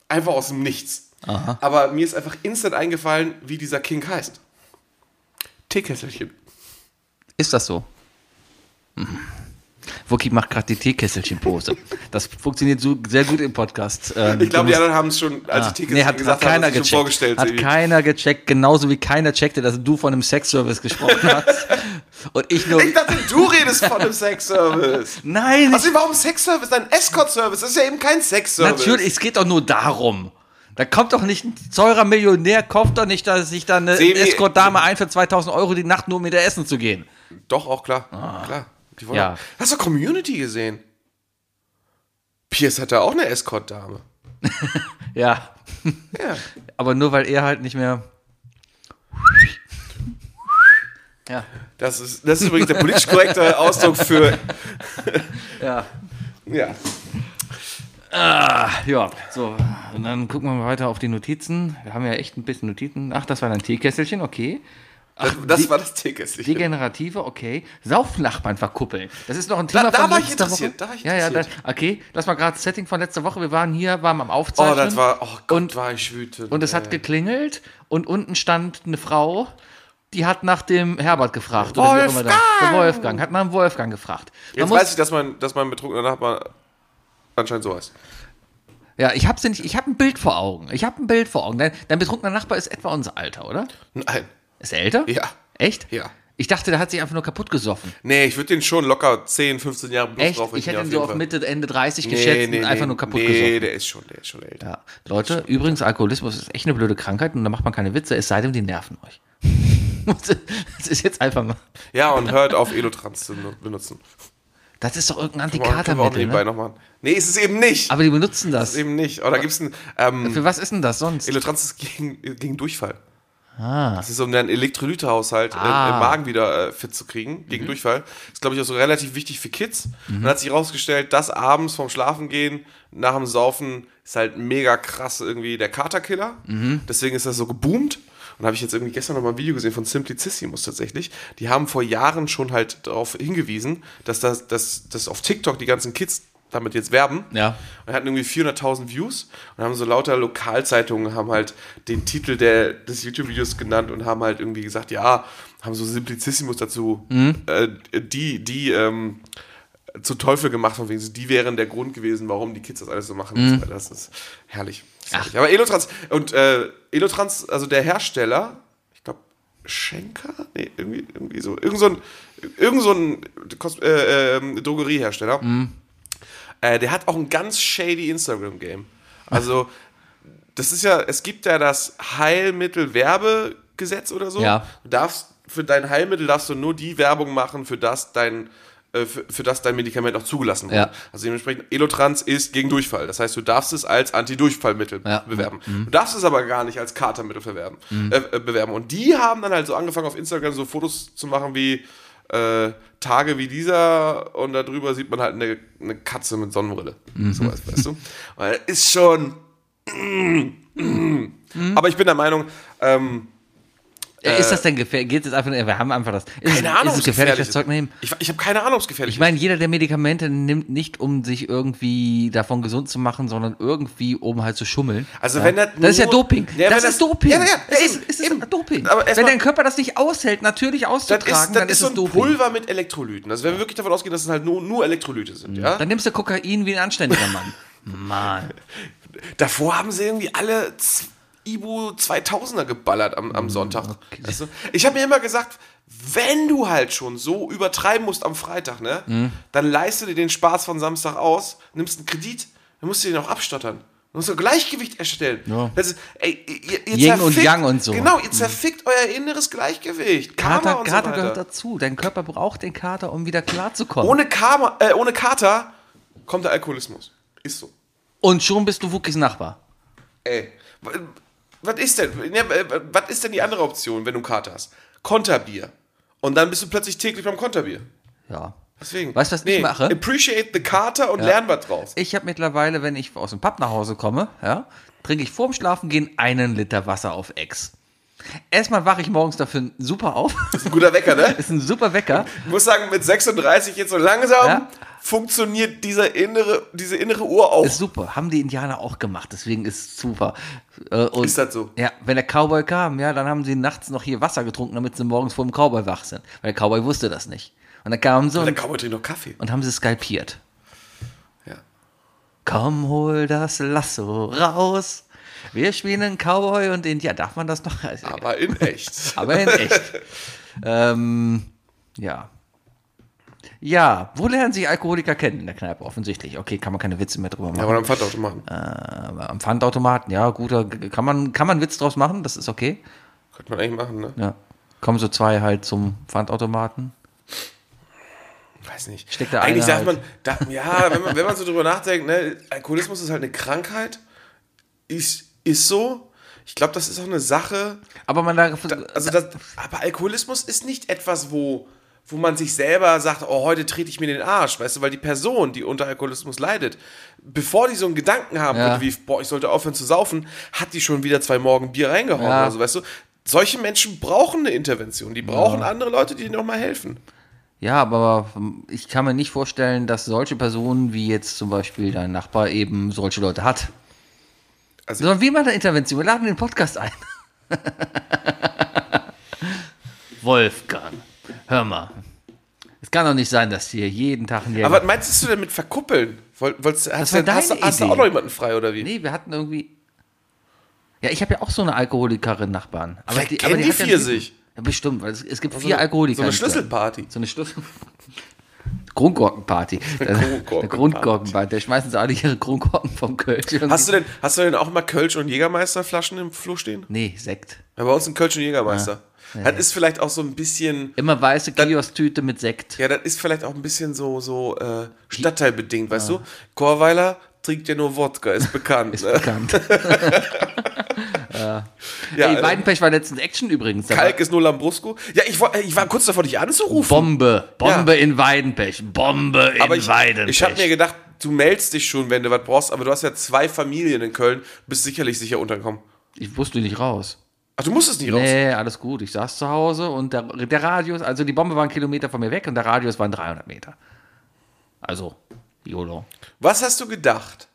Einfach aus dem Nichts. Aber mir ist einfach instant eingefallen, wie dieser King heißt. Teekesselchen. Ist das so? Mhm. Wookie macht gerade die Teekesselchen-Pose. Das funktioniert so sehr gut im Podcast. Ähm, Ich glaube, die anderen haben es schon, als Ah, ich Teekesselchen nee, hat, gesagt hat keiner habe, haben gecheckt. schon vorgestellt. Hat irgendwie. keiner gecheckt, genauso wie keiner checkte, dass du von einem Sexservice gesprochen hast. Und ich nur. Ich dachte, du redest von einem Sexservice. Nein, Also warum Sexservice? Ein Escort-Service. Das ist ja eben kein Sexservice. natürlich, es geht doch nur darum. Da kommt doch nicht ein teurer Millionär, kauft doch nicht, dass sich da eine Escort-Dame ein für 2000 Euro die Nacht nur um mit der essen zu gehen. Doch, auch klar. klar. Ja. auch- Hast du Community gesehen? Pierce hat da auch eine Escort-Dame. Ja. Ja. Aber nur weil er halt nicht mehr. Ja. Das ist, das ist übrigens der politisch korrekte Ausdruck für. Ja. Ja. Ah, ja, so. Und dann gucken wir mal weiter auf die Notizen. Wir haben ja echt ein bisschen Notizen. Ach, das war ein Teekesselchen, okay. Das, das war das Ticket. Degenerative, okay. Saufnachbarn verkuppeln. Das ist noch ein Thema Da- da von war ich letzter interessiert, Woche. da war ich ja, ja, da, interessiert. okay. Lass mal gerade das Setting von letzter Woche. Wir waren hier, waren am Oh, Aufzeichnen. das war. Oh Gott, Und- war ich wütend. und es hat geklingelt und unten stand eine Frau, die hat nach dem Herbert gefragt. Oder wie auch immer da. Der Wolfgang. Hat nach dem Wolfgang gefragt. Man Jetzt muss- weiß ich, dass mein, dass mein betrunkener Nachbar anscheinend so heißt. Ja, ich hab's ja nicht, ich habe ein Bild vor Augen. Ich habe ein Bild vor Augen. Dein, dein betrunkener Nachbar ist etwa unser Alter, oder? Nein. Ist er älter? Ja. Echt? Ja. Ich dachte, der hat sich einfach nur kaputt gesoffen. Nee, ich würde den schon locker 10, 15 Jahre plus Echt? drauf Ich hätte ihn so auf. Mitte, Ende 30 geschätzt und einfach nur kaputt nee, gesoffen. der ist schon, der ist schon älter. Ja. Leute, übrigens, Alkoholismus ist echt eine blöde Krankheit und da macht man keine Witze, es sei denn, die nerven euch. Das ist jetzt einfach mal. Ja, und hört auf Elotrans zu nu- benutzen. Das ist doch irgendein Antikatermittel. Ne? noch. Nee, ist es eben nicht. Aber die benutzen ist das. es eben nicht. Oder gibt es ein. Ähm, Für was ist denn das sonst? Elotrans ist gegen, gegen Durchfall. Das ist um deinen Elektrolytehaushalt Ah. im Magen wieder äh, fit zu kriegen, gegen Durchfall. Ist, glaube ich, auch so relativ wichtig für Kids. Und dann hat sich herausgestellt, dass abends vorm Schlafengehen, nach dem Saufen, ist halt mega krass irgendwie der Katerkiller. Deswegen ist das so geboomt. Und habe ich jetzt irgendwie gestern noch mal ein Video gesehen von Simplicissimus tatsächlich. Die haben vor Jahren schon halt darauf hingewiesen, dass das, dass, dass auf TikTok die ganzen Kids damit jetzt werben. Ja. Und hatten irgendwie 400.000 Views und haben so lauter Lokalzeitungen haben halt den Titel der, des YouTube-Videos genannt und haben halt irgendwie gesagt, ja, haben so Simplicissimus dazu, äh, die, die ähm, zu Teufel gemacht, von wegen, die wären der Grund gewesen, warum die Kids das alles so machen. weiter. Das ist herrlich. Das ist herrlich. Aber Elotrans, und äh, Elotrans, also der Hersteller, ich glaube, Schenker? Nee, irgendwie, irgendwie so. Irgend so ein, irgend so ein äh, ähm, Drogeriehersteller. Äh, der hat auch ein ganz shady Instagram-Game. Also, das ist ja, es gibt ja das Heilmittel-Werbegesetz oder so. Ja. Du darfst, für dein Heilmittel darfst du nur die Werbung machen, für das dein, äh, für, für das dein Medikament auch zugelassen wurde. Ja. Also dementsprechend, Elotrans ist gegen Durchfall. Das heißt, du darfst es als Antidurchfallmittel Ja. Mhm. bewerben. Du darfst es aber gar nicht als Katermittel verwerben, äh, äh, bewerben. Und die haben dann halt so angefangen, auf Instagram so Fotos zu machen wie äh, Tage wie dieser und darüber sieht man halt eine, eine Katze mit Sonnenbrille. Mhm. Sowas, weißt du? Ist schon. Aber ich bin der Meinung, ähm, ist das denn gefährlich? Geht es einfach nur, wir haben einfach das. Ist, keine Ahnung, ist es gefährlich, das ist. Zeug nehmen? Ich, ich habe keine Ahnung, ob es gefährlich Ich meine, jeder, der Medikamente nimmt, nicht um sich irgendwie davon gesund zu machen, sondern irgendwie um halt zu schummeln. Also ja. wenn das das ist ja Doping. Ja, das wenn ist das- Doping. Ja, ja, es ist, es ist eben. Doping. Aber wenn dein Körper das nicht aushält, natürlich Das auszutragen, ist, das dann ist ist so es ein Doping. Pulver mit Elektrolyten. Also wenn wir wirklich davon ausgehen, dass es halt nur, nur Elektrolyte sind, ja? Dann nimmst du Kokain wie ein anständiger Mann. Mann. Davor haben sie irgendwie alle Ibu 2000er geballert am, am Sonntag. Weißt du? Ich habe mir immer gesagt, wenn du halt schon so übertreiben musst am Freitag, ne, Mhm. dann leiste dir den Spaß von Samstag aus, nimmst einen Kredit, dann musst du den auch abstottern. Du musst ein Gleichgewicht erstellen. Ja. Das ist, ey, ihr, ihr Yin und Yang und so. Mhm. Genau, ihr zerfickt euer inneres Gleichgewicht. Karma Kater, und Kater so gehört dazu. Dein Körper braucht den Kater, um wieder klarzukommen. Ohne, Karma, äh, ohne Kater kommt der Alkoholismus. Ist so. Und schon bist du Wookies Nachbar. Ey, was ist denn? Ja, äh, was ist denn die andere Option, wenn du einen Kater hast? Konterbier. Und dann bist du plötzlich täglich beim Konterbier. Ja. Deswegen. Weißt du, was ich mache? Appreciate the Kater und lern was draus. Ich habe mittlerweile, wenn ich aus dem Pub nach Hause komme, ja, trinke ich vorm Schlafengehen einen Liter Wasser auf Ex. Erstmal wache ich morgens dafür super auf. Das ist ein guter Wecker, ne? ist ein super Wecker. Ich muss sagen, mit 36 jetzt so langsam Ja. funktioniert dieser innere, diese innere Uhr auch. Ist super. Haben die Indianer auch gemacht, deswegen ist es super. Äh, und, Ist das so? Ja, wenn der Cowboy kam, ja, dann haben sie nachts noch hier Wasser getrunken, damit sie morgens vor dem Cowboy wach sind. Weil der Cowboy wusste das nicht. Und dann kamen sie Der und, Cowboy trinkt noch Kaffee. und haben sie skalpiert. Ja. Komm, hol das Lasso raus. Wir spielen einen Cowboy und Indianer. Darf man das noch? Aber in echt. Aber in echt. ähm, ja. Ja, wo lernen sich Alkoholiker kennen in der Kneipe? Offensichtlich. Okay, kann man keine Witze mehr drüber machen. Ja, aber am Pfandautomaten. Aber am Pfandautomaten, ja, guter, kann man, kann man Witz draus machen, das ist okay. Könnte man eigentlich machen, ne? Ja. Kommen so zwei halt zum Pfandautomaten. Weiß nicht. Steckt der Eigentlich sagt man, da, ja, wenn man, wenn man so drüber nachdenkt, ne, Alkoholismus ist halt eine Krankheit. Ist, ist so. Ich glaube, das ist auch eine Sache. Aber man da, Also das, aber Alkoholismus ist nicht etwas, wo, wo man sich selber sagt, oh, heute trete ich mir den Arsch, weißt du, weil die Person, die unter Alkoholismus leidet, bevor die so einen Gedanken haben Ja. wie, boah, ich sollte aufhören zu saufen, hat die schon wieder zwei Morgen Bier reingehauen Ja. oder so, weißt du. Solche Menschen brauchen eine Intervention, die brauchen andere Leute, die ihnen nochmal helfen. ja, aber ich kann mir nicht vorstellen, dass solche Personen wie jetzt zum Beispiel dein Nachbar eben solche Leute hat. Also- Sondern wie man eine Intervention? Wir laden den Podcast ein. Wolfgang, hör mal. Es kann doch nicht sein, dass hier jeden Tag ein Aber was meinst du denn mit verkuppeln? Woll- Wolltest, hast, du, hast, hast du auch noch jemanden frei oder wie? Nee, wir hatten irgendwie. Ja, ich habe ja auch so eine Alkoholikerin Nachbarn. Aber Vielleicht kennen die ja vier Typen. sich. Ja, bestimmt, weil es, es gibt So vier Alkoholiker. So eine. Schlüsselparty. So eine Schlüssel. Kronkorkenparty. Kronkorkenparty. Der Grundkorkenparty. Da schmeißen sie alle ihre Kronkorken vom Kölsch. Hast du denn, hast du denn auch immer Kölsch und Jägermeisterflaschen im Flur stehen? Nee, Sekt. Ja, bei uns ein Kölsch und Jägermeister. Das ist vielleicht auch so ein bisschen, Immer weiße Kiosk-Tüte mit Sekt. ja, das ist vielleicht auch ein bisschen so, so äh, stadtteilbedingt, weißt du? Chorweiler trinkt ja nur Wodka, ist bekannt. Ist ne? bekannt. ja, Ey, äh, Weidenpech war letztens Action übrigens. Kalk ist nur Lambrusco. Ja, ich war, ich war kurz davor, dich anzurufen. Bombe. Bombe in Weidenpech. Bombe in aber ich, Weidenpech. ich habe mir gedacht, du meldest dich schon, wenn du was brauchst, aber du hast ja zwei Familien in Köln, bist sicherlich sicher untergekommen. ich wusste nicht raus. Ach, du musstest nicht raus. Nee, alles gut. Ich saß zu Hause und der, der Radius, also die Bombe war ein Kilometer von mir weg und der Radius waren 300 Meter. Also, YOLO. Was hast du gedacht,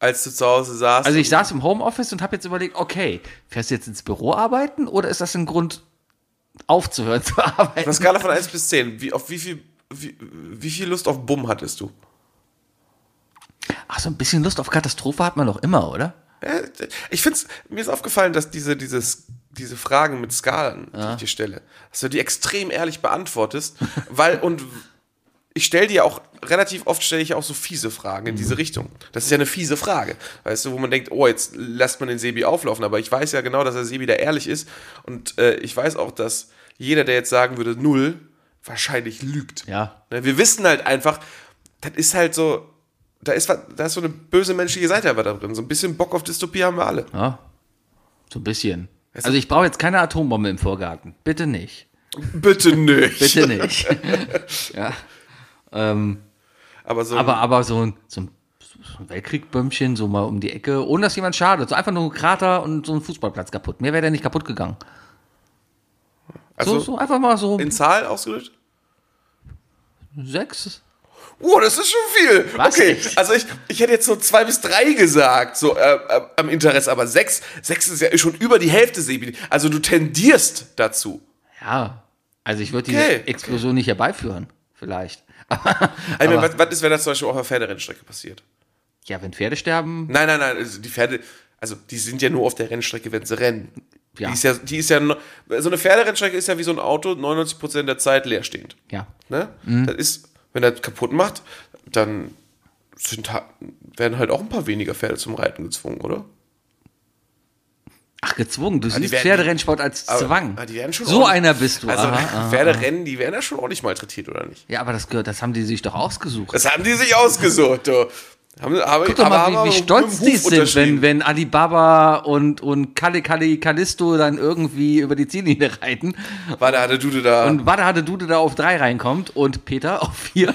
als du zu Hause saßt? Also ich saß im Homeoffice und habe jetzt überlegt, okay, fährst du jetzt ins Büro arbeiten oder ist das ein Grund aufzuhören zu Auf arbeiten? einer Skala von 1 bis 10, wie, auf wie viel, wie, wie viel Lust auf Bumm hattest du? Ach, so ein bisschen Lust auf Katastrophe hat man doch immer, oder? Ja, ich finde mir ist aufgefallen, dass diese, dieses, diese Fragen mit Skalen, die ich dir stelle, dass du die extrem ehrlich beantwortest, weil und ich stelle dir auch relativ oft stelle ich auch so fiese Fragen in diese Richtung. Das ist ja eine fiese Frage, weißt du, wo man denkt, oh, jetzt lässt man den Sebi auflaufen, aber ich weiß ja genau, dass der Sebi da ehrlich ist und äh, ich weiß auch, dass jeder, der jetzt sagen würde null, wahrscheinlich lügt. Ja. Ne, Wir wissen halt einfach, das ist halt so, da ist, da ist so eine böse menschliche Seite einfach da drin. So ein bisschen Bock auf Dystopie haben wir alle. Ja. So ein bisschen. Also ich brauche jetzt keine Atombombe im Vorgarten. Bitte nicht. Bitte nicht. Bitte nicht. ja. Ähm, Aber so, aber, aber so ein, so ein, Weltkrieg-Bömmchen, so mal um die Ecke, ohne dass jemand schadet. So einfach nur ein Krater und so ein Fußballplatz kaputt. Mehr wäre der nicht kaputt gegangen. also so, so einfach mal so in Zahl ausgedrückt? sechs. Oh, das ist schon viel. Was? Okay, Echt? also ich, ich hätte jetzt so zwei bis drei gesagt, so äh, äh, am Interesse, aber sechs, sechs ist ja schon über die Hälfte, Sebi. Also du tendierst dazu. Ja. Also ich würde Okay, diese Explosion nicht herbeiführen. Vielleicht. Ich meine, was, was ist, wenn das zum Beispiel auch auf der Pferderennstrecke passiert? Ja, wenn Pferde sterben, Nein, nein, nein, also die Pferde, also die sind ja nur auf der Rennstrecke, wenn sie rennen. Ja. Die ist ja, die ist ja, so eine Pferderennstrecke ist ja wie so ein Auto, 99% der Zeit leerstehend. ja. Ne? Mhm. Das ist, wenn er kaputt macht, dann sind, werden halt auch ein paar weniger Pferde zum Reiten gezwungen, oder? Ach, gezwungen. Du die siehst werden- Pferderennsport als Aber- Zwang. aber so einer bist du. Also aha, aha. Pferderennen, die werden ja schon ordentlich malträtiert, oder nicht? Ja, aber das gehört, das haben die sich doch ausgesucht. Das haben die sich ausgesucht, du. Haben, haben, Guck doch aber mal, wie, aber wie stolz die sind, wenn, wenn Alibaba und, und Kali Kali Callisto dann irgendwie über die Ziellinie reiten Warte, hatte Dude da. und Wada hatte Dude da auf drei reinkommt und Peter auf vier.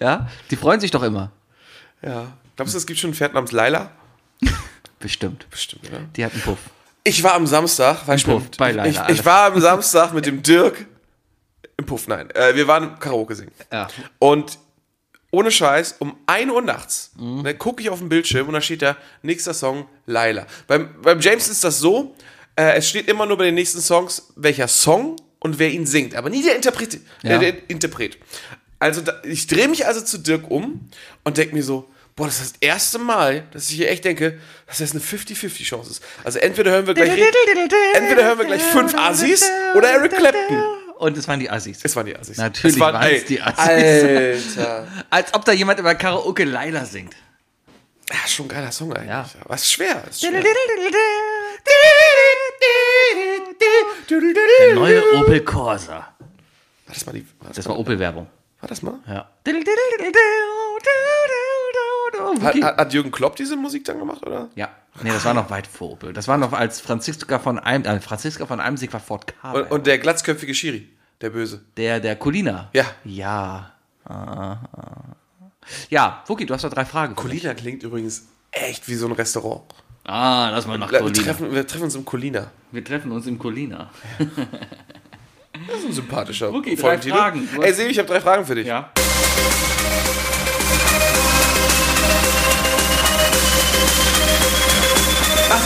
ja, die freuen sich doch immer. ja. Glaubst du, es gibt schon ein Pferd namens Laila? Bestimmt. Bestimmt, oder? Die hat einen Puff. Ich war am Samstag, war ich, Puff, mit, bei ich, ich, war am Samstag mit dem Dirk im Puff, nein. Äh, wir waren Karaoke singen. Ja. Und ohne Scheiß, um 1 Uhr nachts, Mhm. ne, gucke ich auf den Bildschirm und da steht da, nächster Song, Laila. Beim, beim James ist das so, äh, es steht immer nur bei den nächsten Songs, welcher Song und wer ihn singt, aber nie der Interpret. Ja. Äh, der Interpret. Also da, ich drehe mich also zu Dirk um und denke mir so, boah, das ist das erste Mal, dass ich hier echt denke, dass das eine 50-50 Chance ist. Also entweder hören wir gleich, entweder hören wir gleich fünf Assis oder Eric Clapton. Und es waren die Assis. Es waren die Assis. Natürlich es waren, ey, die Assis. Alter. Als ob da jemand über Karaoke Laila singt. Ja, schon ein geiler Song eigentlich. Ja. Aber es ist schwer. Es ist schwer. Der neue Opel Corsa. War das mal die. War das, Das war Opel-Werbung. war das mal? Ja. Hat, hat, hat Jürgen Klopp diese Musik dann gemacht, oder? Ja. Nee, das war noch weit vor Opel. Das war noch als Franziska von einem, äh, Franziska von Eimsig war Ford Ka. Und, und der glatzköpfige Schiri, der Böse. der, der Colina. Ja. Ja. Ah, ah. Ja, Fuki, du hast doch drei Fragen. Colina klingt übrigens echt wie so ein Restaurant. Ah, lass mal nach Wir Colina. treffen, wir treffen uns im Colina. Wir treffen uns im Colina. Das ist ein sympathischer Okay, drei. Fragen. Ey, Sebi, ich habe drei Fragen für dich. Ja.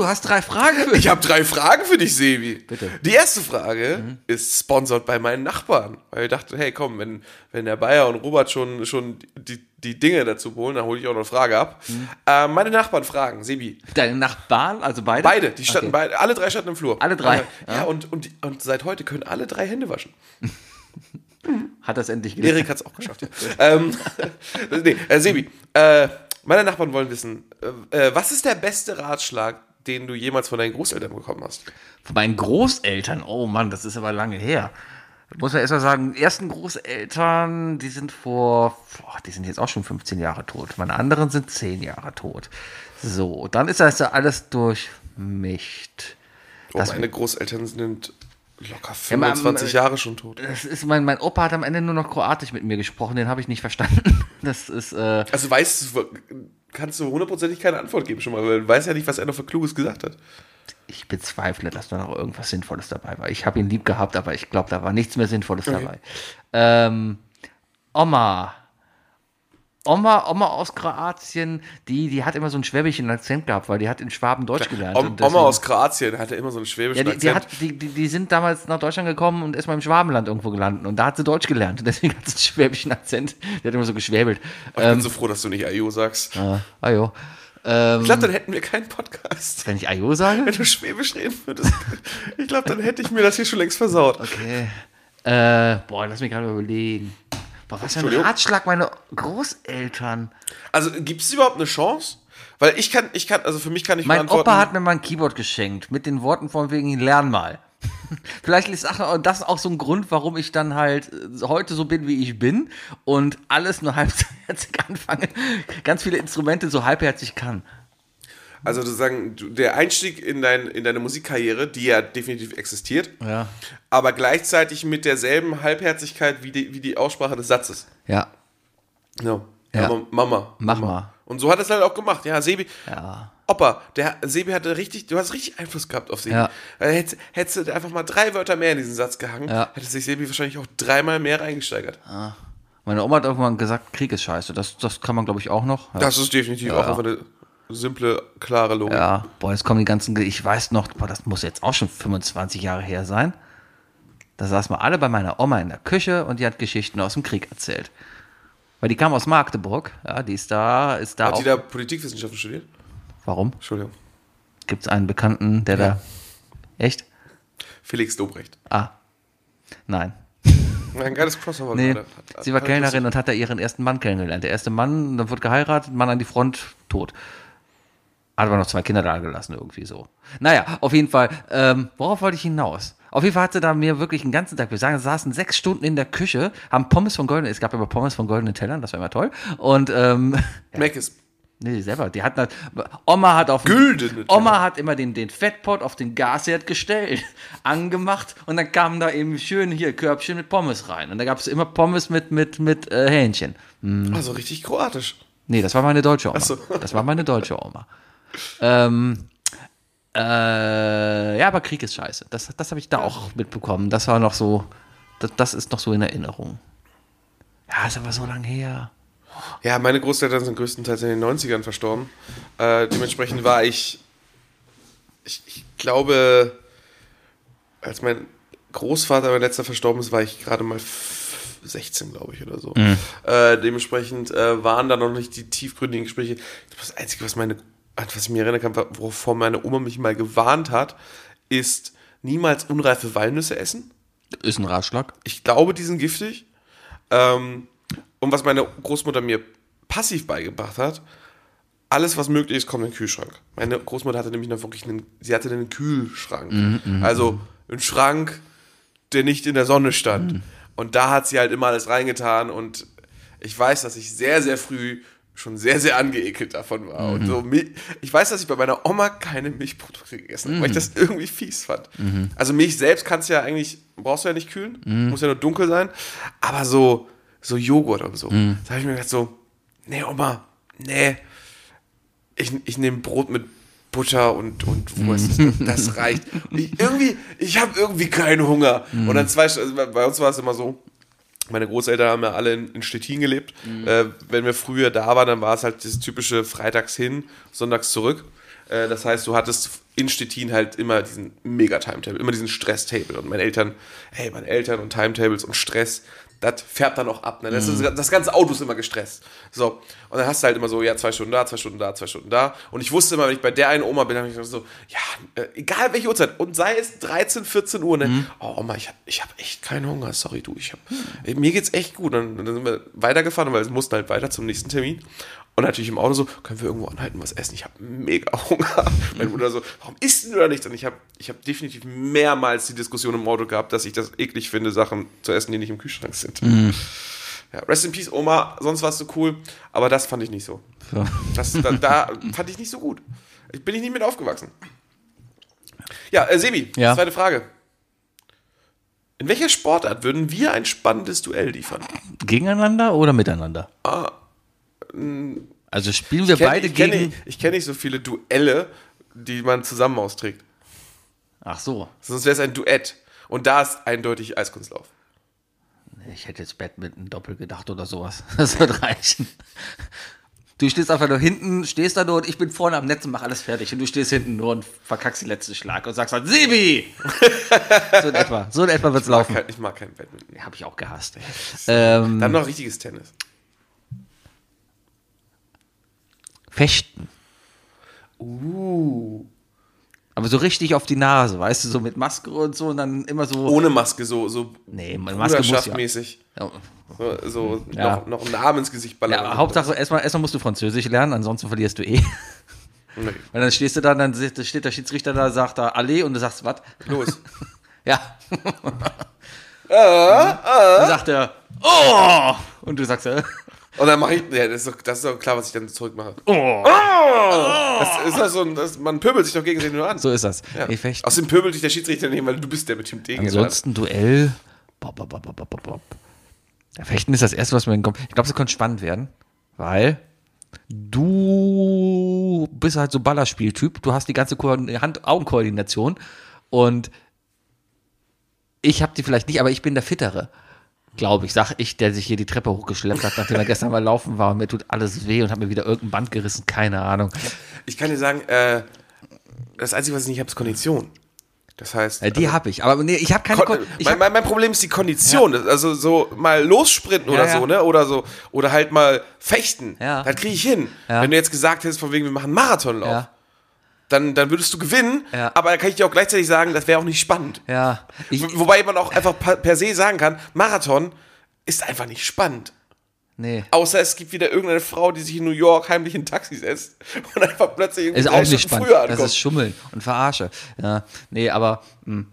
Du hast drei Fragen für Ich habe drei Fragen für dich, Sebi. Bitte. Die erste Frage ist sponsert bei meinen Nachbarn. Weil ich dachte, hey, komm, wenn, wenn der Bayer und Robert schon, schon die, die Dinge dazu holen, dann hole ich auch noch eine Frage ab. Äh, meine Nachbarn fragen, Sebi, Deine Nachbarn, also beide? beide, die standen Okay. beide, alle drei standen im Flur. Alle drei? Äh, Ja, und, und, und seit heute können alle drei Hände waschen. Hat das endlich gelernt? Erik hat es auch geschafft, ja. ähm, nee, äh, Sebi, äh, meine Nachbarn wollen wissen, äh, äh, was ist der beste Ratschlag, den du jemals von deinen Großeltern bekommen hast? Von meinen Großeltern, oh Mann, das ist aber lange her. Muss man erstmal sagen, ersten Großeltern, die sind vor, boah, die sind jetzt auch schon 15 Jahre tot. Meine anderen sind 10 Jahre tot. So, dann ist das ja alles durchmischt. Oh, Das- meine Großeltern sind locker Ja, man- 25 Jahre schon tot. Das ist mein, mein Opa hat am Ende nur noch Kroatisch mit mir gesprochen, den habe ich nicht verstanden. Das ist, äh, Also weißt du, kannst du hundertprozentig keine Antwort geben schon mal, weil du weißt ja nicht, was er noch für Kluges gesagt hat. ich bezweifle, dass da noch irgendwas Sinnvolles dabei war. Ich habe ihn lieb gehabt, aber ich glaube, da war nichts mehr Sinnvolles Okay. dabei. Ähm, Oma. Oma, Oma aus Kroatien, die, die hat immer so einen schwäbischen Akzent gehabt, weil die hat in Schwaben Deutsch gelernt. Oma deswegen- aus Kroatien hatte immer so einen schwäbischen ja, die, die, Akzent. hat, die, die, die sind damals nach Deutschland gekommen und ist mal im Schwabenland irgendwo gelandet. Und da hat sie Deutsch gelernt. Und deswegen hat sie einen schwäbischen Akzent. Die hat immer so geschwäbelt. ich bin so froh, dass du nicht Ayo sagst. Ah, jo. Ähm, Ich glaube, dann hätten wir keinen Podcast. wenn ich Ayo sage? Wenn du Schwäbisch reden würdest. Ich glaube, dann hätte ich mir das hier schon längst versaut. Okay. Äh, boah, lass mich gerade überlegen. Boah, was für ein? Ratschlag meine Großeltern. Also gibt es überhaupt eine Chance? Weil ich kann, ich kann, also für mich kann ich Mein Opa hat mir mal ein Keyboard geschenkt mit den Worten von wegen lern mal. Vielleicht ist das auch so ein Grund, warum ich dann halt äh, heute so bin, wie ich bin und alles nur halbherzig anfange, ganz viele Instrumente so halbherzig kann. Also sozusagen der Einstieg in, dein, in deine Musikkarriere, die ja definitiv existiert, Ja. aber gleichzeitig mit derselben Halbherzigkeit wie die, wie die Aussprache des Satzes. Ja. Ja. Ja. Mama, Mama. Mach mal. Und so hat er es halt auch gemacht. Ja, Sebi. Ja. Opa, der Sebi hatte richtig, du hast richtig Einfluss gehabt auf Sebi. Ja. Äh, Hättest, hättest du einfach mal drei Wörter mehr in diesen Satz gehangen, Ja. hätte sich Sebi wahrscheinlich auch dreimal mehr reingesteigert. Meine Oma hat irgendwann gesagt, Krieg ist scheiße. Das, das kann man, glaube ich, auch noch. Ja. Das ist definitiv auch eine simple, klare Logik. Ja, boah, jetzt kommen die ganzen, ich weiß noch, boah, das muss jetzt auch schon 25 Jahre her sein. Da saßen wir alle bei meiner Oma in der Küche und die hat Geschichten aus dem Krieg erzählt. Weil die kam aus Magdeburg, ja, die ist da, ist da Hat auch. die da Politikwissenschaften studiert? Warum? Entschuldigung. Gibt es einen Bekannten, der da. Echt? Felix Dobrecht. Ah. Nein. Ein geiles Crossover Nee. Hat- sie war Kellnerin und hat da ihren ersten Mann kennengelernt. Der erste Mann, dann wird geheiratet, Mann an die Front, tot. Hat aber noch zwei Kinder da gelassen, irgendwie so. Naja, auf jeden Fall, ähm, worauf wollte ich hinaus? Auf jeden Fall hatte da mir wirklich einen ganzen Tag, wir sagen, saßen sechs Stunden in der Küche, haben Pommes von goldenen, es gab immer Pommes von goldenen Tellern, das war immer toll. Und, ähm, ist nee, selber, die hatten, halt- Oma hat auf, Güldene Oma hat immer den, den Fettpot auf den Gasherd gestellt, angemacht und dann kamen da eben schön hier Körbchen mit Pommes rein. Und da gab es immer Pommes mit, mit, mit äh, Hähnchen. also richtig kroatisch. Nee, das war meine deutsche Oma. So. Das war meine deutsche Oma. Ähm, äh, ja, aber Krieg ist scheiße. Das, das habe ich da auch mitbekommen. Das war noch so, das, das ist noch so in Erinnerung. Ja, ist aber so lang her. Ja, meine Großeltern sind größtenteils in den 90ern verstorben. Äh, dementsprechend war ich, ich, ich glaube, als mein Großvater, mein letzter verstorben ist, war ich gerade mal f- 16, glaube ich, oder so. Äh, dementsprechend äh, waren da noch nicht die tiefgründigen Gespräche. Das Einzige, was meine, an was ich mir erinnern kann, wovor meine Oma mich mal gewarnt hat, ist niemals unreife Walnüsse essen. Ist ein Ratschlag. Ich glaube, die sind giftig. Ähm, und was meine Großmutter mir passiv beigebracht hat, alles, was möglich ist, kommt in den Kühlschrank. Meine Großmutter hatte nämlich noch wirklich einen, sie hatte einen Kühlschrank. also einen Schrank, der nicht in der Sonne stand. Und da hat sie halt immer alles reingetan und ich weiß, dass ich sehr, sehr früh schon sehr, sehr angeekelt davon war. Und so, ich weiß, dass ich bei meiner Oma keine Milchprodukte gegessen habe, weil ich das irgendwie fies fand. Also Milch selbst kannst du ja eigentlich, brauchst du ja nicht kühlen, muss ja nur dunkel sein. Aber so, so Joghurt und so. Da habe ich mir gedacht so, nee Oma, nee, ich, ich nehme Brot mit Butter und, und Wurst. Das reicht. Ich, irgendwie, ich habe irgendwie keinen Hunger. Und dann zwei, also bei uns war es immer so, meine Großeltern haben ja alle in, in Stettin gelebt. Äh, wenn wir früher da waren, dann war es halt das typische Freitags hin, Sonntags zurück. Äh, das heißt, du hattest in Stettin halt immer diesen Mega-Timetable, immer diesen Stress-Table. Und meine Eltern, hey, meine Eltern und Timetables und Stress, das färbt dann auch ab. Ne? Das, ist, das ganze Auto ist immer gestresst. So. Und dann hast du halt immer so, ja, zwei Stunden da, zwei Stunden da, zwei Stunden da. Und ich wusste immer, wenn ich bei der einen Oma bin, habe ich so, ja, äh, egal welche Uhrzeit. Und sei es 13, 14 Uhr, ne? Oh, Oma, ich habe ich hab echt keinen Hunger. Sorry, du, ich hab, mir geht's echt gut. Und dann sind wir weitergefahren, weil es mussten halt weiter zum nächsten Termin. Und natürlich im Auto so, können wir irgendwo anhalten, was essen? Ich habe mega Hunger. Mein Bruder so, warum isst du da nichts? Und ich habe ich hab definitiv mehrmals die Diskussion im Auto gehabt, dass ich das eklig finde, Sachen zu essen, die nicht im Kühlschrank sind. Ja, Rest in Peace, Oma, sonst warst du cool, aber das fand ich nicht so. Das, da, da fand ich nicht so gut. Ich bin ich nicht mit aufgewachsen. Ja, äh, Sebi, Ja. zweite Frage. In welcher Sportart würden wir ein spannendes Duell liefern? Gegeneinander oder miteinander? Also spielen wir Ich kenn- beide ich kenn gegen. nicht- Ich kenne nicht so viele Duelle, die man zusammen austrägt. Ach so. Sonst wäre es ein Duett. Und da ist eindeutig Eiskunstlauf. Ich hätte jetzt Badminton doppelt gedacht oder sowas. Das wird reichen. Du stehst einfach nur hinten, stehst da nur und ich bin vorne am Netz und mach alles fertig. Und du stehst hinten nur und verkackst den letzten Schlag und sagst halt, Sebi! so in etwa. So in etwa wird's laufen. Kein- Ich mag kein Badminton. Habe ich auch gehasst. Ähm, Dann noch richtiges Tennis. Fechten. Uh. Aber so richtig auf die Nase, weißt du, so mit Maske und so und dann immer so. Ohne Maske, so, so Nee, Maske muss ja. Bruderschaftmäßig. Ja, So, so Ja. noch, noch einen Arm ins Gesicht ballern. ja, Hauptsache, erstmal, erstmal musst du Französisch lernen, ansonsten verlierst du eh. Nee. Und dann stehst du da, dann steht der Schiedsrichter da, sagt da Allee und du sagst, was? Los. Ja. Dann sagt er, oh! Und du sagst, äh, Und dann mache ich, ja, das ist, doch, das ist doch klar, was ich dann zurückmache. oh! Das ist halt so das, man pöbelt sich doch gegenseitig nur an. So ist das. Ja. Fechten. Außerdem pöbelt dich der Schiedsrichter nicht, weil du bist der mit dem Degen. Ansonsten Duell. Bop, bop, bop, bop, bop, bop. Ja, Fechten ist das erste, was mir in den Kopf. Ich glaube, es könnte spannend werden, weil du bist halt so Ballerspieltyp. Du hast die ganze Koordin- Hand-Augen-Koordination und ich habe die vielleicht nicht, aber ich bin der Fittere. Glaube ich, sag ich, der sich hier die Treppe hochgeschleppt hat, nachdem er gestern mal laufen war und mir tut alles weh und hat mir wieder irgendein Band gerissen, keine Ahnung. Ich kann dir sagen, äh, das Einzige, was ich nicht habe, ist Kondition. Das heißt, Äh, die habe ich, aber nee, ich habe keine. Kon ich mein, mein, mein Problem ist die Kondition. Also so mal lossprinten Ja, oder ja. so, ne? Oder so. Oder halt mal fechten. Ja. Das kriege ich hin. Ja. Wenn du jetzt gesagt hättest, von wegen, wir machen einen Marathonlauf, ja, dann, dann würdest du gewinnen. Ja. Aber da kann ich dir auch gleichzeitig sagen, das wäre auch nicht spannend. ja. Ich, Wobei man auch einfach per se sagen kann, Marathon ist einfach nicht spannend. Nee. Außer es gibt wieder irgendeine Frau, die sich in New York heimlich in Taxi setzt und einfach plötzlich irgendwie Ist auch nicht Stunden spannend. Das ist Schummeln und Verarsche. Ja, nee, aber mh,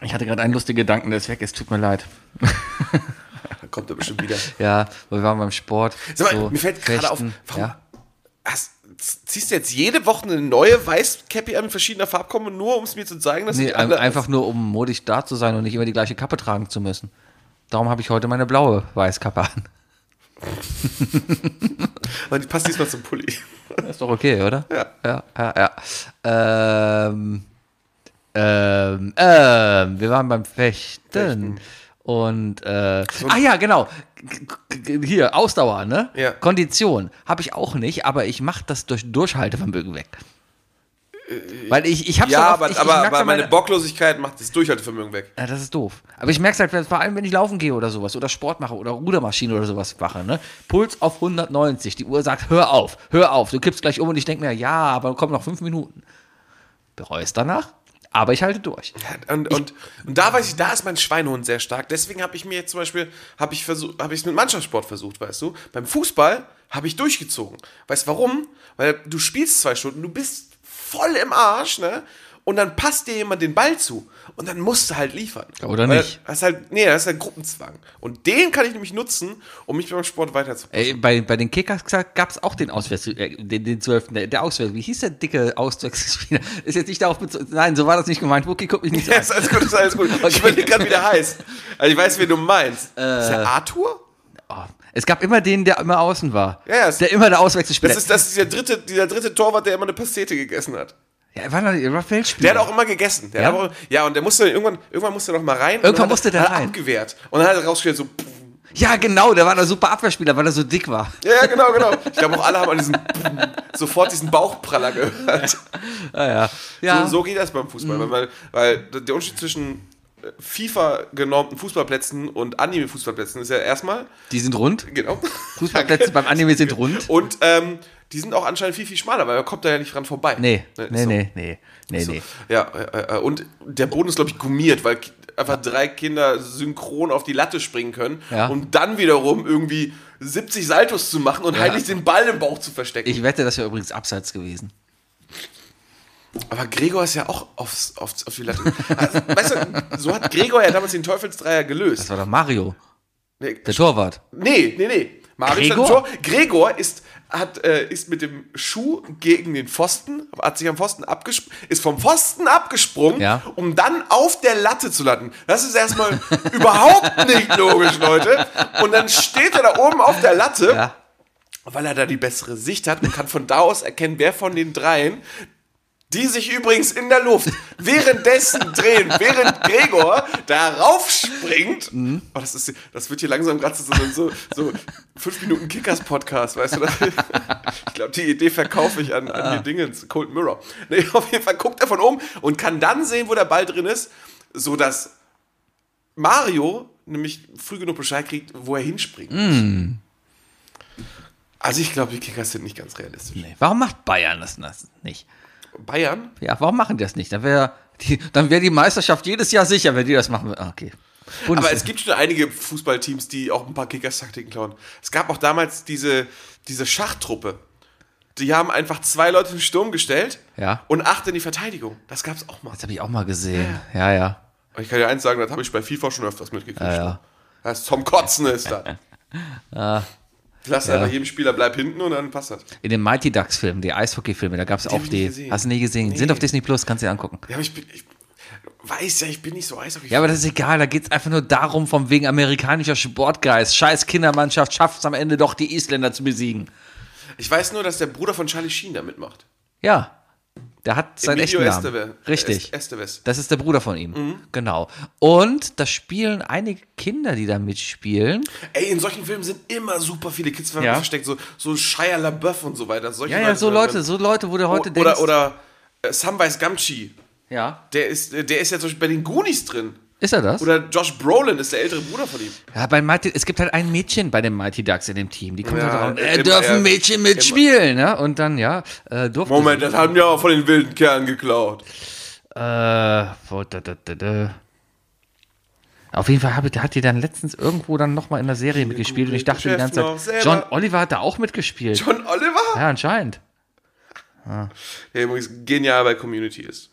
ich hatte gerade einen lustigen Gedanken, der ist weg ist. Tut mir leid. Kommt er bestimmt wieder. Ja, wir waren beim Sport. Sag mal, so mir fällt gerade auf, warum Ja. hast, ziehst du jetzt jede Woche eine neue Weiß-Cappy an mit verschiedener Farbe, nur um es mir zu zeigen, dass Nee, die ein- andere einfach nur, um modisch da zu sein und nicht immer die gleiche Kappe tragen zu müssen. Darum habe ich heute meine blaue Weißkappe an. Aber die passt diesmal zum Pulli. Ist doch okay, oder? Ja. Ja, ja, ja. Ähm, ähm, ähm, wir waren beim Fechten. Fechten. Und, äh, ah ja, genau. Hier, Ausdauer, ne? Ja. Kondition. Habe ich auch nicht, aber ich mache das durch Durchhaltevermögen weg. Weil ich, ich habe Ja, aber, ich, ich aber, aber meine Bocklosigkeit macht das Durchhaltevermögen weg. Ja, das ist doof. Aber ich merke es halt, vor allem, wenn ich laufen gehe oder sowas oder Sport mache oder Rudermaschine oder sowas mache, ne? Puls auf 190. Die Uhr sagt, hör auf, hör auf. Du kippst gleich um und ich denke mir, ja, aber kommen noch fünf Minuten. Bereue es danach, aber ich halte durch. Und, und, und da weiß ich, da ist mein Schweinehund sehr stark. Deswegen habe ich mir jetzt zum Beispiel, habe ich versucht, habe ich es mit Mannschaftssport versucht, weißt du? Beim Fußball habe ich durchgezogen. Weißt du warum? Weil du spielst zwei Stunden, du bist voll im Arsch, ne? Und dann passt dir jemand den Ball zu. Und dann musst du halt liefern. Oder Weil nicht. Das ist halt, nee, das ist halt Gruppenzwang. Und den kann ich nämlich nutzen, um mich beim Sport weiterzubringen. Ey, bei, bei den Kickers gab es auch den Auswärts, äh, den, den 12. Der, der Auswärts, wie hieß der dicke Auswärtsspieler? Ist jetzt nicht darauf bezogen. Nein, so war das nicht gemeint. Wookie, guck mich nicht so Ja, an. ist alles gut, ist alles gut. Ich Okay. überlege gerade, wie der heißt. Also ich weiß, wen du meinst. ist der Arthur? Oh, es gab immer den, der immer außen war. Ja, ja, es- der immer der Auswechselspieler. Das ist, das ist dieser, dritte, dieser dritte Torwart, der immer eine Pastete gegessen hat. Ja, er war, noch- er war Feldspieler. Der hat auch immer gegessen. Der Ja? Auch, ja, und der musste irgendwann, irgendwann musste er noch mal rein. Irgendwann musste er- der er rein. abgewehrt. Und dann hat er rausgestellt, so. Ja, genau, der war der super Abwehrspieler, weil er so dick war. ja, genau, genau. Ich glaube auch alle haben an diesen, sofort diesen Bauchpraller gehört. Ja, ja. ja. So, so geht das beim Fußball. Weil, weil der Unterschied zwischen äh, FIFA genormten Fußballplätzen und Anime-Fußballplätzen ist ja erstmal, Die sind rund. genau. Fußballplätze beim Anime sind rund. Und ähm, die sind auch anscheinend viel, viel schmaler, weil man kommt da ja nicht dran vorbei. Nee, Ne, ist nee, so. nee, nee, nee, nee. Ja, äh, äh, und der Boden ist, glaube ich, gummiert, weil einfach drei Kinder synchron auf die Latte springen können, Ja. um dann wiederum irgendwie 70 Saltos zu machen und heimlich den Ball im Bauch zu verstecken. Ich wette, das wäre übrigens abseits gewesen. Aber Gregor ist ja auch aufs, aufs, auf die Latte. Also, weißt du, so hat Gregor ja damals den Teufelsdreier gelöst. Das war doch Mario, Nee, der Torwart. nee, nee. nee. Mario Gregor? Tor. Gregor ist, hat, äh, ist mit dem Schuh gegen den Pfosten, hat sich am Pfosten abgesprungen, ist vom Pfosten abgesprungen, Ja. um dann auf der Latte zu landen. Das ist erstmal überhaupt nicht logisch, Leute. Und dann steht er da oben auf der Latte, Ja. weil er da die bessere Sicht hat und kann von da aus erkennen, wer von den dreien, die sich übrigens in der Luft währenddessen drehen, während Gregor darauf springt. Mhm. Oh, das, ist, das wird hier langsam gerade so, so, so fünf Minuten Kickers-Podcast, weißt du? Das? Ich glaube, die Idee verkaufe ich an, Ah. an die Dingens, Cold Mirror. Nee, auf jeden Fall guckt er von oben und kann dann sehen, wo der Ball drin ist, sodass Mario nämlich früh genug Bescheid kriegt, wo er hinspringt. Mm. Also ich glaube, die Kickers sind nicht ganz realistisch. Nee. Warum macht Bayern das nicht? Bayern? Ja, warum machen die das nicht? Dann wäre die, dann wär die Meisterschaft jedes Jahr sicher, wenn die das machen. Ah, Okay. Aber Bundesliga. es gibt schon einige Fußballteams, die auch ein paar Kickers-Taktiken klauen. Es gab auch damals diese, diese Schachtruppe. Die haben einfach zwei Leute in den Sturm gestellt Ja. und acht in die Verteidigung. Das gab es auch mal. Das habe ich auch mal gesehen. Ja, ja. Und ich kann dir eins sagen, das habe ich bei FIFA schon öfters mitgekriegt. Ja, ja. Das ist zum Kotzen ist das. Lass einfach jedem Spieler bleib hinten und dann passt das. In den Mighty Ducks Filmen, die Eishockey-Filme, da gab es auch die. gesehen. Hast du nie gesehen? Nee. Sind auf Disney Plus, kannst du dir angucken. Ja, aber ich bin. Ich weiß ja, ich bin nicht so Eishockey. Ja, aber das ist egal, da geht es einfach nur darum, vom wegen amerikanischer Sportgeist. Scheiß Kindermannschaft schafft es am Ende doch, die Isländer zu besiegen. Ich weiß nur, dass der Bruder von Charlie Sheen da mitmacht. Ja. Der hat seinen Emilio echten Namen. Esteve- Richtig. Est- Esteves. Das ist der Bruder von ihm. Mhm. Genau. Und da spielen einige Kinder, die da mitspielen. Ey, in solchen Filmen sind immer super viele Kids Ja. versteckt. So, so Shia LaBeouf und so weiter. Solche Ja, ja, so sind Leute, so Leute, wo du heute oder, denkst. Oder äh, Samwise Gamgee. ja. Der ist, der ist ja zum Beispiel bei den Goonies drin. Ist er das? Oder Josh Brolin ist der ältere Bruder von ihm. Ja, bei Mighty, es gibt halt ein Mädchen bei den Mighty Ducks in dem Team. Die kommt Ja, halt immer, Äh, dürfen ja. Mädchen mitspielen, ne? Und dann, ja, äh, durfte Moment, das haben wir auch von den wilden Kerlen geklaut. Äh, wo, da, da, da, da. Auf jeden Fall hat, hat die dann letztens irgendwo dann nochmal in der Serie mitgespielt und ich dachte die ganze Zeit. John Oliver hat da auch mitgespielt. John Oliver? Ja, anscheinend. Der übrigens genial bei Community ist.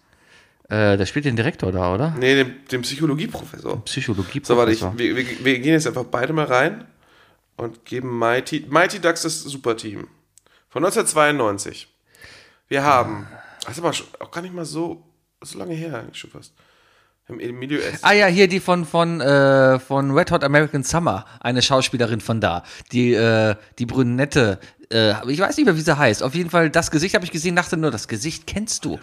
Äh, der spielt den Direktor da, oder? Nee, dem, dem Psychologieprofessor. Psychologie. So, warte, ich, wir, wir, wir gehen jetzt einfach beide mal rein und geben Mighty, Mighty Ducks das Superteam. Von 1992. Wir haben, das ist aber schon, auch gar nicht mal so, so lange her eigentlich schon fast. Emilio S. Ah ja, hier die von von äh, von Red Hot American Summer, eine Schauspielerin von da, die äh, die Brünette. Äh, ich weiß nicht mehr, wie sie heißt. Auf jeden Fall das Gesicht habe ich gesehen, dachte nur, das Gesicht kennst du.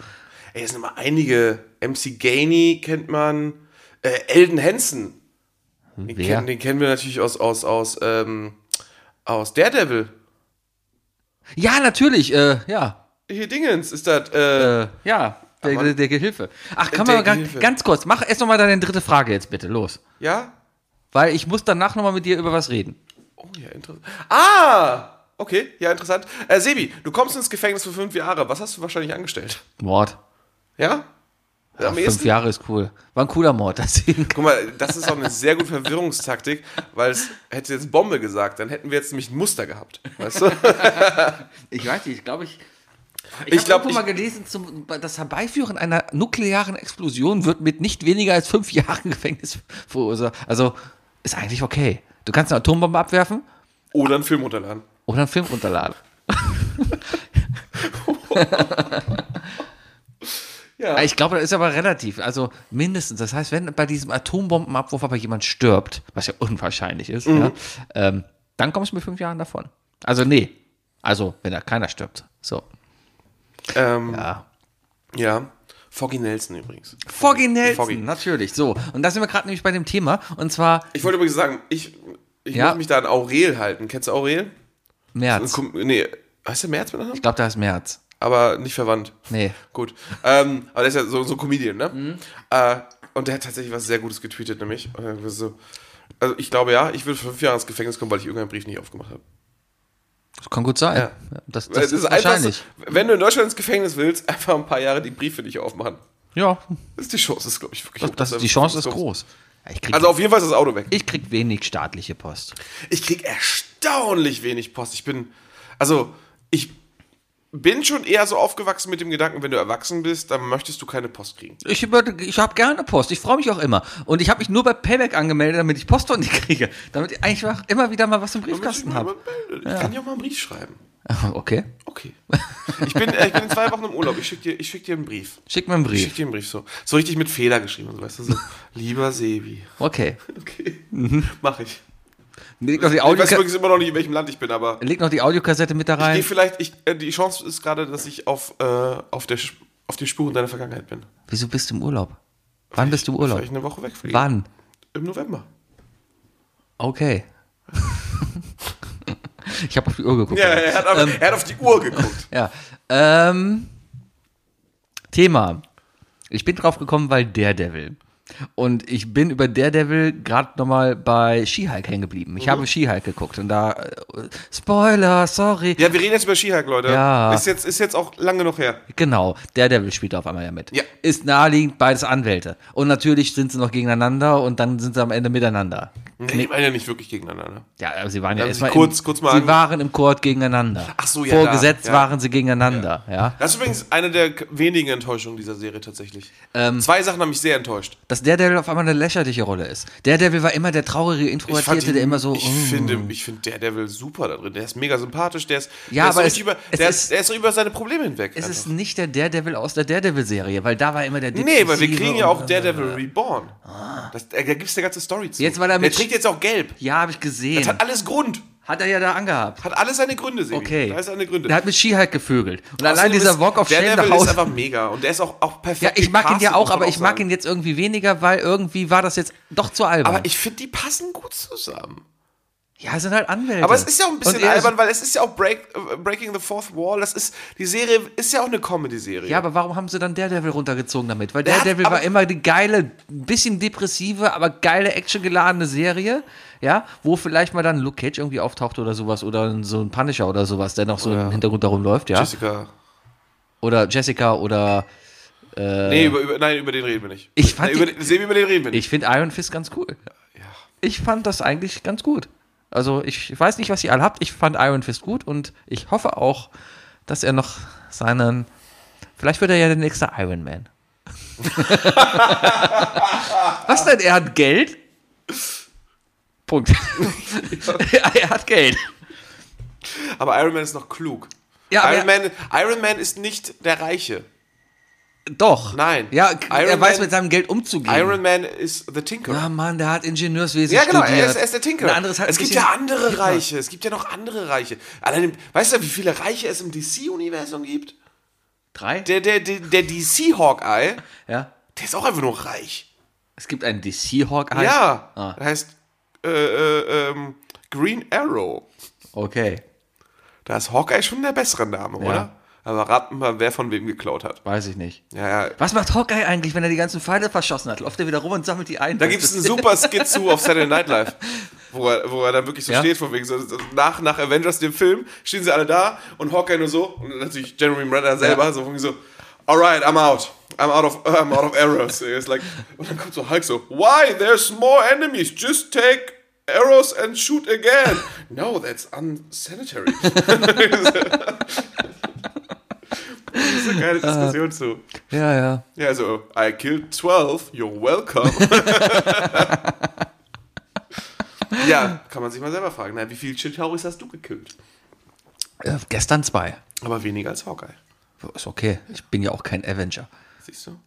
Ey, es sind immer einige. MC Gainey kennt man. Äh, Elden Hansen. Den, Wer? kennen, den kennen wir natürlich aus, aus, aus, ähm, aus Daredevil. Ja, natürlich. Äh, ja, Hier Dingens ist das. Äh, äh, ja. Der, Aber- der, der Gehilfe. Ach, kann Der man ganz, ganz kurz. Mach erst noch mal deine dritte Frage jetzt bitte los, ja? weil ich muss danach noch mal mit dir über was reden. Oh ja, interessant. Ah! Okay, ja, interessant. Äh, Sebi, du kommst ins Gefängnis für fünf Jahre. Was hast du wahrscheinlich angestellt? Mord. Ja? Ja, fünf? Jahre ist cool. War ein cooler Mord, deswegen. Guck mal, das ist auch eine sehr gute Verwirrungstaktik, weil es hätte jetzt Bombe gesagt, dann hätten wir jetzt nämlich ein Muster gehabt. Weißt du? Ich weiß nicht, ich glaube ich. Ich Ich glaub, habe mal gelesen, zum, das Herbeiführen einer nuklearen Explosion wird mit nicht weniger als fünf Jahren Gefängnis verursacht. Also ist eigentlich okay. Du kannst eine Atombombe abwerfen Oder einen Film runterladen. oder einen Film runterladen. Ja. Ich glaube, das ist aber relativ. Also mindestens. Das heißt, wenn bei diesem Atombombenabwurf aber jemand stirbt, was ja unwahrscheinlich ist, Mhm. ja, ähm, dann kommst du mit fünf Jahren davon. Also nee. Also, wenn da keiner stirbt. So. Ähm, Ja. ja. Foggy Nelson übrigens. Foggy Nelson, Foggy. natürlich. So. Und da sind wir gerade nämlich bei dem Thema. Und zwar Ich wollte übrigens sagen, ich, ich Ja. muss mich da an Aurel halten. Kennst du Aurel? März. Nee, heißt der März mit? Ich glaube, da ist März. Aber nicht verwandt. Nee. Gut. Ähm, aber der ist ja so, so ein Comedian, ne? Mhm. Äh, und der hat tatsächlich was sehr Gutes getweetet, nämlich. so, also ich glaube ja, ich würde fünf Jahre ins Gefängnis kommen, weil ich irgendeinen Brief nicht aufgemacht habe. Das kann gut sein. Ja. Das, das Weil ist, einfach so, wahrscheinlich. wenn du in Deutschland ins Gefängnis willst, einfach ein paar Jahre die Briefe nicht aufmachen. Ja, Das ist die Chance, das ist, glaube ich, wirklich das, das, die Chance ist groß. Ich krieg, Also auf jeden Fall ist das Auto weg. ich krieg wenig staatliche Post. Ich krieg erstaunlich wenig Post. Ich bin, also, ich bin schon eher so aufgewachsen mit dem Gedanken, wenn du erwachsen bist, dann möchtest du keine Post kriegen. Ich, ich habe gerne Post. Ich freue mich auch immer. Und ich habe mich nur bei Payback angemeldet, damit ich Post von dir kriege. Damit ich einfach immer wieder mal was im Briefkasten habe. Ich kann dir auch mal einen Brief schreiben. Okay. Okay. Ich bin, äh, ich bin in zwei Wochen im Urlaub. Ich schicke dir, ich schick dir einen Brief. Schick mir einen Ich Brief. schicke dir einen Brief so. So richtig mit Fehler geschrieben und so, weißt du, so. Lieber Sebi. Okay. Okay. Mhm. Mach ich. Leg noch, die Ich weiß übrigens immer noch nicht, in welchem Land ich bin, aber leg noch die Audiokassette mit da ich gehe rein. vielleicht, ich, äh, die Chance ist gerade, dass ich auf, äh, auf, der, auf den Spuren deiner Vergangenheit bin. Wieso bist du im Urlaub? Wann bist du im Urlaub? Vielleicht eine Woche wegfliegen. Wann? Im November. Okay. ich habe auf die Uhr geguckt. Ja, er hat, aber, er hat auf die Uhr geguckt. Ja. Ähm, Thema. Ich bin drauf gekommen, weil Daredevil. Und ich bin über Daredevil gerade nochmal bei She-Hulk hängen geblieben. Ich habe She-Hulk geguckt und da. Äh, Spoiler, sorry. Ja, wir reden jetzt über Skihike, Leute. Ja. Ist jetzt, ist jetzt auch lange genug her. Genau, Daredevil spielt auf einmal ja mit. Ja. Ist naheliegend, beides Anwälte. Und natürlich sind sie noch gegeneinander und dann sind sie am Ende miteinander. Nee, die waren ja nicht wirklich gegeneinander. Ja, aber sie waren ja Haben erstmal kurz- im, kurz mal sie waren im Court gegeneinander. Ach so, ja, Vorgesetzt da, ja. waren sie gegeneinander, ja. Das ist übrigens eine der wenigen Enttäuschungen dieser Serie tatsächlich. Ähm, Zwei Sachen haben mich sehr enttäuscht. Dass Daredevil auf einmal eine lächerliche Rolle ist. Daredevil war immer der traurige, introvertierte, der immer so. ich mm. finde, ich finde Daredevil super da drin. Der ist mega sympathisch. Der ist, Ja, der aber ist es- über, der, ist- der ist über seine Probleme hinweg. es einfach. ist nicht der Daredevil aus der Daredevil-Serie, weil da war immer der Nee, weil wir kriegen ja auch und- Daredevil Reborn. Das, da gibt es eine ganze Story zu. Jetzt, weil er der trägt jetzt auch gelb. Ja, habe ich gesehen. Das hat alles Grund. Hat er ja da angehabt. Hat alles seine Gründe, Sebi. Okay. Da ist seine Gründe. Der hat mit She-Hulk gevögelt. Und allein Außerdem dieser ist- Walk of Shame nach ist Hause. einfach mega. Und der ist auch, auch perfekt Ja, ich mag ihn ja auch, aber ich mag sagen. ihn jetzt irgendwie weniger, weil irgendwie war das jetzt doch zu albern. Aber ich finde, die passen gut zusammen. Ja, es sind halt Anwälte. Aber es ist ja auch ein bisschen er albern, weil es ist ja auch Break, äh, Breaking the Fourth Wall. Das ist, die Serie ist ja auch eine Comedy-Serie. Ja, aber warum haben sie dann Daredevil runtergezogen damit? Weil Daredevil war immer die geile, bisschen depressive, aber geile, actiongeladene Serie, ja, wo vielleicht mal dann Luke Cage irgendwie auftaucht oder sowas oder so ein Punisher oder sowas, der noch so im Hintergrund darum läuft, ja. Jessica. Oder Jessica oder nee, über, über, nein, über den reden wir nicht. Ich fand nee, über, die- über den reden wir nicht. Ich finde Iron Fist ganz cool. Ich fand das eigentlich ganz gut. Also ich weiß nicht, was ihr alle habt. Ich fand Iron Fist gut und ich hoffe auch, dass er noch seinen. Vielleicht wird er ja der nächste Iron Man. was denn? Er hat Geld? Punkt. er hat Geld. Aber Iron Man ist noch klug. Ja, Iron, Man, Iron Man ist nicht der Reiche. Doch. Nein. Ja, Iron er weiß Man- mit seinem Geld umzugehen. Iron Man ist the Tinker. ja, Mann, der hat Ingenieurswesen Ja, genau, studiert. er ist, er ist der Tinker. Ein anderes hat es gibt ja andere hipper. Reiche. Es gibt ja noch andere Reiche. Allein, weißt du, wie viele Reiche es im DC-Universum gibt? Drei? Der, der, der, der DC-Hawkeye, ja. der ist auch einfach nur reich. Es gibt einen DC-Hawkeye. Ja. Ah. Der heißt äh, äh, ähm, Green Arrow. Okay. Da ist Hawkeye schon der bessere Name, oder? Aber raten mal, wer von wem geklaut hat. Weiß ich nicht. Ja, ja. Was macht Hawkeye eigentlich, wenn er die ganzen Pfeile verschossen hat? Läuft er wieder rum und sammelt die ein? Da gibt es einen super Skit zu auf Saturday Night Live, wo er, wo er dann wirklich so Ja. steht, von wegen so, nach, nach Avengers, dem Film, stehen sie alle da und Hawkeye nur so und natürlich Jeremy Renner selber, Ja. so von so, alright, I'm out. I'm out of, I'm out of arrows. It's like, und dann kommt so Hulk so, why? There's more enemies. Just take arrows and shoot again. No, that's unsanitary. geile Diskussion zu. Ja, ja. Ja, also, I killed 12, you're welcome. ja, kann man sich mal selber fragen. Na, wie viele Chitauris hast du gekillt? Äh, gestern zwei. Aber weniger als Hawkeye. Ist okay. Ich bin ja auch kein Avenger. Siehst du?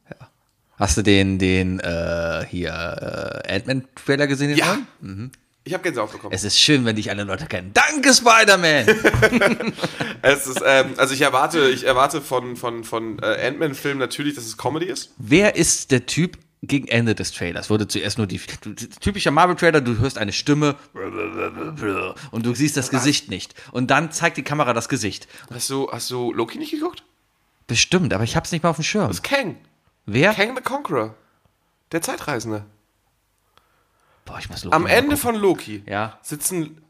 Hast du den, den, äh, hier, äh, Ant-Man-Trailer gesehen? Ja. neuen? Ich habe Gänsehaut bekommen. Es ist schön, wenn dich alle Leute kennen. Danke, Spider-Man! Es ist, ähm, also ich erwarte, ich erwarte von, von, von äh, Ant-Man-Filmen natürlich, dass es Comedy ist. Wer ist der Typ gegen Ende des Trailers? Wurde zuerst nur die, du, typischer Marvel-Trailer, du hörst eine Stimme und du siehst das Gesicht nicht. Und dann zeigt die Kamera das Gesicht. Hast du, hast du Loki nicht geguckt? Bestimmt, aber ich hab's nicht mal auf dem Schirm. Das ist Kang. Wer? Kang the Conqueror. Der Zeitreisende. Boah, ich muss Loki Am Ende von Loki Ja. sitzen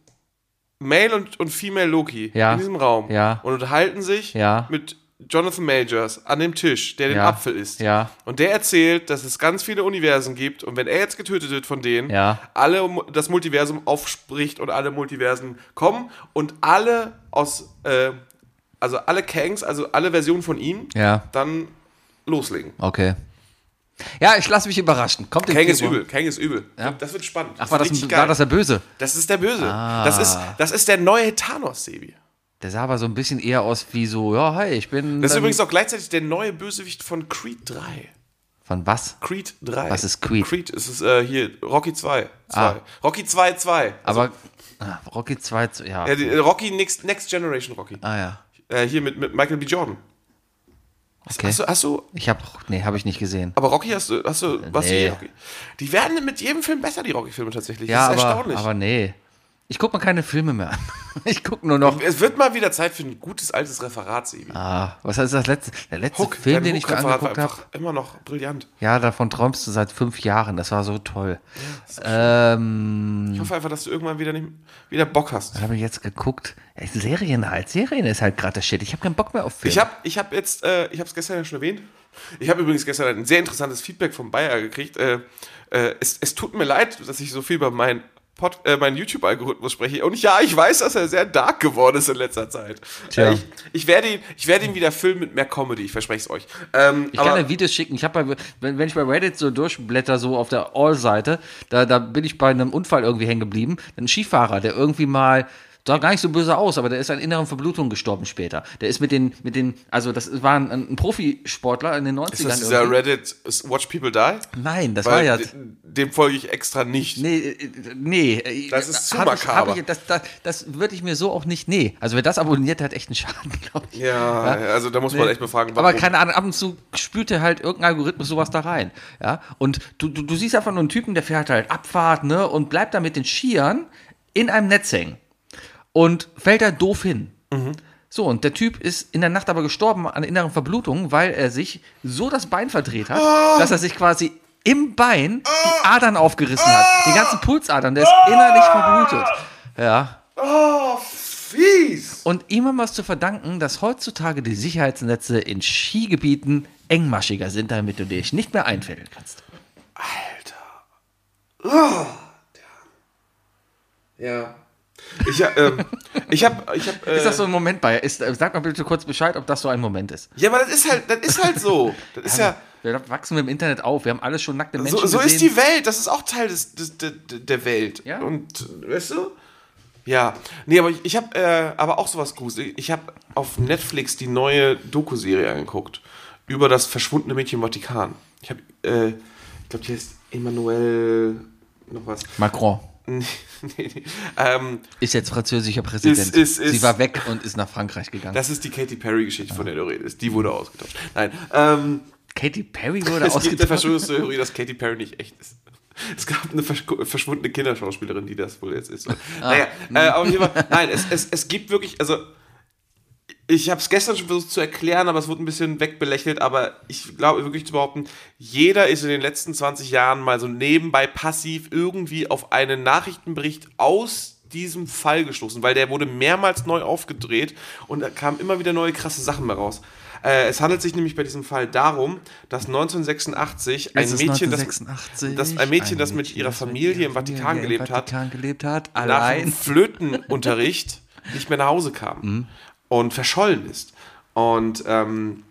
Male und, und Female Loki Ja. in diesem Raum Ja. und unterhalten sich Ja. mit Jonathan Majors an dem Tisch, der den Ja. Apfel isst. Ja. Und der erzählt, dass es ganz viele Universen gibt und wenn er jetzt getötet wird von denen, Ja. alle das Multiversum aufspricht und alle Multiversen kommen und alle aus, äh, also alle Kangs, also alle Versionen von ihm, dann loslegen. Okay. Ja, ich lasse mich überraschen. Kommt Kang ist übel, Kang ist übel. Ja. Das wird spannend. Ach, war das, ein, war das der Böse? Das ist der Böse. Ah. Das, ist, das ist der neue Thanos, Sebi. Der sah aber so ein bisschen eher aus wie so, ja, hi, ich bin. Das ist übrigens auch gleichzeitig der neue Bösewicht von Creed 3. Von was? Creed 3. Was ist Creed? Creed ist es äh, hier Rocky 2. 2. Ah. Rocky 2 2. Aber ah, Rocky 2, zu- ja. Äh, Rocky Next, Next Generation Rocky. ah ja. Äh, hier mit, mit Michael B. Jordan. Okay. Hast du, hast du, Ich habe, nee, habe ich nicht gesehen. aber Rocky hast du, hast du, was Nee. Rocky? Die werden mit jedem Film besser, die Rocky-Filme tatsächlich. Ja, das ist aber, erstaunlich. aber nee. Ich gucke mir keine Filme mehr an. Ich gucke nur noch. es wird mal wieder Zeit für ein gutes altes Referat, Sebi. Ah, was heißt das letzte? Der letzte Hook, Film, den ich mir angeguckt habe. immer noch brillant. Ja, davon träumst du seit fünf Jahren. Das war so toll. ähm, Ich hoffe einfach, dass du irgendwann wieder, nicht, wieder Bock hast. was habe ich jetzt geguckt? Ja, Serien halt. Serien ist halt gerade der Shit. Ich habe keinen Bock mehr auf Filme. Ich habe ich hab jetzt, äh, ich habe es gestern ja schon erwähnt. Ich habe übrigens gestern ein sehr interessantes Feedback vom Bayer gekriegt. Äh, äh, es, es tut mir leid, dass ich so viel über meinen Pod, äh, meinen YouTube-Algorithmus spreche. Und ja, ich weiß, dass er sehr dark geworden ist in letzter Zeit. Tja. Ich, ich, werde ihn, ich werde ihn wieder füllen mit mehr Comedy, ich verspreche es euch. Ähm, Ich kann dir Videos schicken. Ich habe, wenn, wenn ich bei Reddit so durchblätter, so auf der All-Seite, da, da bin ich bei einem Unfall irgendwie hängen geblieben. Ein Skifahrer, der irgendwie mal sah gar nicht so böse aus, aber der ist an inneren Verblutungen gestorben später. Der ist mit den, mit den, also das war ein, ein Profisportler in den 90ern. ist das dieser irgendwie. Reddit Watch People Die? Nein, das war Weil ja. de- dem folge ich extra nicht. Nee, äh, nee. äh, Das ist zu ich, makaber. hab ich, das, das, das würde ich mir so auch nicht. Nee. Also wer das abonniert, der hat echt einen Schaden, glaube ich. Ja, also da muss man echt mal fragen, Aber keine Ahnung, ab und zu spült er halt irgendein Algorithmus sowas da rein. Ja? Und du, du, du siehst einfach nur einen Typen, der fährt halt Abfahrt, ne? Und bleibt da mit den Skiern in einem Netz hängen. Und fällt da doof hin. So, und der Typ ist in der Nacht aber gestorben an inneren Verblutungen, weil er sich so das Bein verdreht hat, dass er sich quasi im Bein die Adern aufgerissen hat. Die ganzen Pulsadern, der ist innerlich verblutet. Ja. Oh, fies. Und ihm haben wir es zu verdanken, dass heutzutage die Sicherheitsnetze in Skigebieten engmaschiger sind, damit du dich nicht mehr einfädeln kannst. Ja. Ich, ähm, ich habe, ich hab, äh, Ist das so ein Moment bei? Ist, äh, sag mal bitte kurz Bescheid, ob das so ein Moment ist. ja, aber das ist halt, das ist halt so. Das ist ja, Wir wachsen im Internet auf. Wir haben alles schon nackte Menschen so, so gesehen. ist die Welt. Das ist auch Teil des, des, der, der Welt. Ja. Und, weißt du? Ja. Nee, aber ich, ich habe äh, aber auch sowas gruselig. Ich habe auf Netflix die neue Doku-Serie angeguckt über das verschwundene Mädchen im Vatikan. Ich habe, äh, ich glaube, die heißt Emmanuel noch was. Macron nee, nee. Ähm, ist jetzt französischer Präsident. Ist- ist- ist- Sie war weg und ist nach Frankreich gegangen. das ist die Katy Perry-Geschichte, von der du redest. Die wurde ausgetauscht. Nein. Ähm, Katy Perry wurde es gibt eine ausgetauscht. Verschwörungstheorie, dass Katy Perry nicht echt ist. Es gab eine versch- verschwundene Kinderschauspielerin, die das wohl jetzt ist. Naja, äh, auf jeden Fall, nein, es, es, es gibt wirklich, also ich habe es gestern schon versucht zu erklären, aber es wurde ein bisschen wegbelächelt, aber ich glaube wirklich zu behaupten, jeder ist in den letzten 20 Jahren mal so nebenbei passiv irgendwie auf einen Nachrichtenbericht aus diesem Fall gestoßen, weil der wurde mehrmals neu aufgedreht und da kamen immer wieder neue krasse Sachen mehr raus. Äh, es handelt sich nämlich bei diesem Fall darum, dass 1986 ein Mädchen, das, 1986, das ein Mädchen, das mit Mädchen, ihrer das mit Familie im Vatikan gelebt im hat, gelebt hat, nach. Flötenunterricht nicht mehr nach Hause kam und verschollen ist. Und ähm,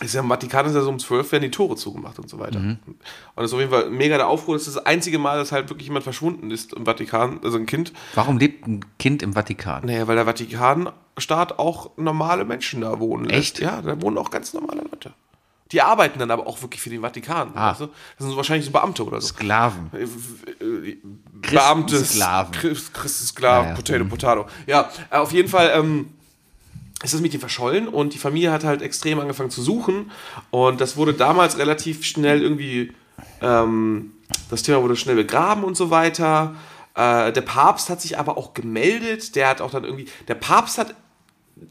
ist ja im Vatikan ist ja so um 12 werden die Tore zugemacht und so weiter. Und das ist auf jeden Fall mega der Aufruhr. Das ist das einzige Mal, dass halt wirklich jemand verschwunden ist im Vatikan, also ein Kind. Warum lebt ein Kind im Vatikan? Naja, weil der Vatikanstaat auch normale Menschen da wohnen lässt. Echt? Ja, da wohnen auch ganz normale Leute. Die arbeiten dann aber auch wirklich für den Vatikan. Ah. Weißt du? Das sind wahrscheinlich so Beamte oder so. Sklaven. Beamte, Christensklaven. Christ, Christensklaven, Ja, ja. Potato, Potato. Ja, äh, auf jeden Fall ähm, ist das Mädchen verschollen und die Familie hat halt extrem angefangen zu suchen und das wurde damals relativ schnell irgendwie, ähm, das Thema wurde schnell begraben und so weiter. Äh, der Papst hat sich aber auch gemeldet, der hat auch dann irgendwie, der Papst hat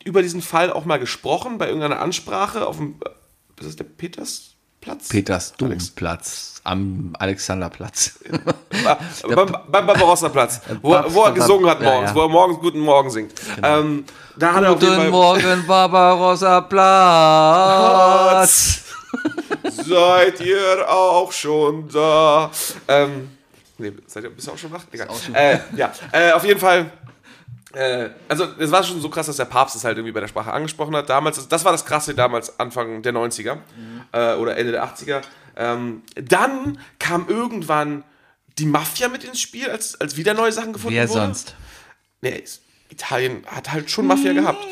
über diesen Fall auch mal gesprochen bei irgendeiner Ansprache auf dem, äh, ist das der Petersplatz? Peters Alex. Am Alexanderplatz. beim, beim Barbarossa-Platz, wo, wo er gesungen hat Ja, morgens, ja. wo er morgens Guten Morgen singt. Ähm, da hat er auf Guten Morgen, Barbarossa Platz. Seid ihr auch schon da? Ähm, nee, seid ihr, bist du auch schon wach? Egal. Äh, ja, äh, auf jeden Fall. Äh, also es war schon so krass, dass der Papst es halt irgendwie bei der Sprache angesprochen hat. Damals, das war das Krasse damals, Anfang der 90er äh, oder Ende der 80er. Ähm, dann kam irgendwann die Mafia mit ins Spiel, als, als wieder neue Sachen gefunden Wer wurden. sonst? Nee, Italien hat halt schon Mafia gehabt.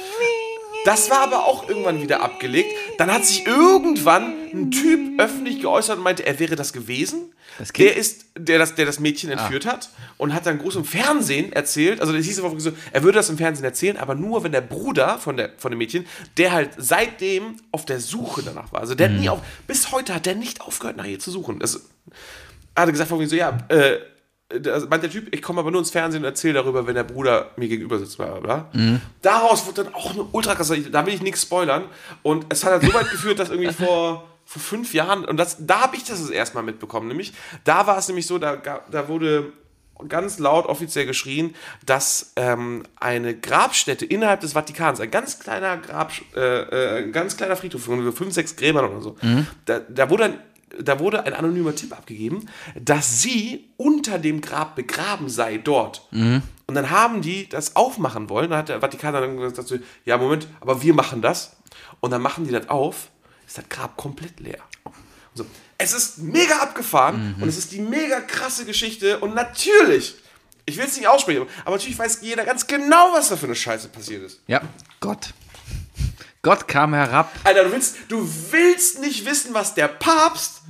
Das war aber auch irgendwann wieder abgelegt. Dann hat sich irgendwann ein Typ öffentlich geäußert und meinte, er wäre das gewesen. Das Kind? der ist, der das, der das Mädchen entführt hat und hat dann groß im Fernsehen erzählt. Also das hieß einfach so, er würde das im Fernsehen erzählen, aber nur wenn der Bruder von, der, von dem Mädchen, der halt seitdem auf der Suche danach war. Also der hat nie auf, bis heute hat der nicht aufgehört, nach ihr zu suchen. Das, er hatte gesagt, so, ja, äh, da meint der Typ, ich komme aber nur ins Fernsehen und erzähle darüber, wenn der Bruder mir gegenüber sitzt, bla bla bla. Daraus wurde dann auch eine ultra krasse, da will ich nichts spoilern. Und es hat halt so weit geführt, dass irgendwie vor, vor fünf Jahren, und das, da habe ich das das erste Mal mitbekommen, nämlich, da war es nämlich so, da, da wurde ganz laut offiziell geschrien, dass ähm, eine Grabstätte innerhalb des Vatikans, ein ganz kleiner Grab, äh, äh, ein ganz kleiner Friedhof fünf, sechs Gräbern oder so, da, da wurde ein da wurde ein anonymer Tipp abgegeben, dass sie unter dem Grab begraben sei dort. Und dann haben die das aufmachen wollen. Dann hat der Vatikan dann gesagt, ja, Moment, aber wir machen das. Und dann machen die das auf, ist das Grab komplett leer. So. Es ist mega abgefahren und es ist die mega krasse Geschichte. Und natürlich, ich will es nicht aussprechen, aber natürlich weiß jeder ganz genau, was da für eine Scheiße passiert ist. Ja, Gott. Gott kam herab. Alter, du willst, du willst nicht wissen, was der Papst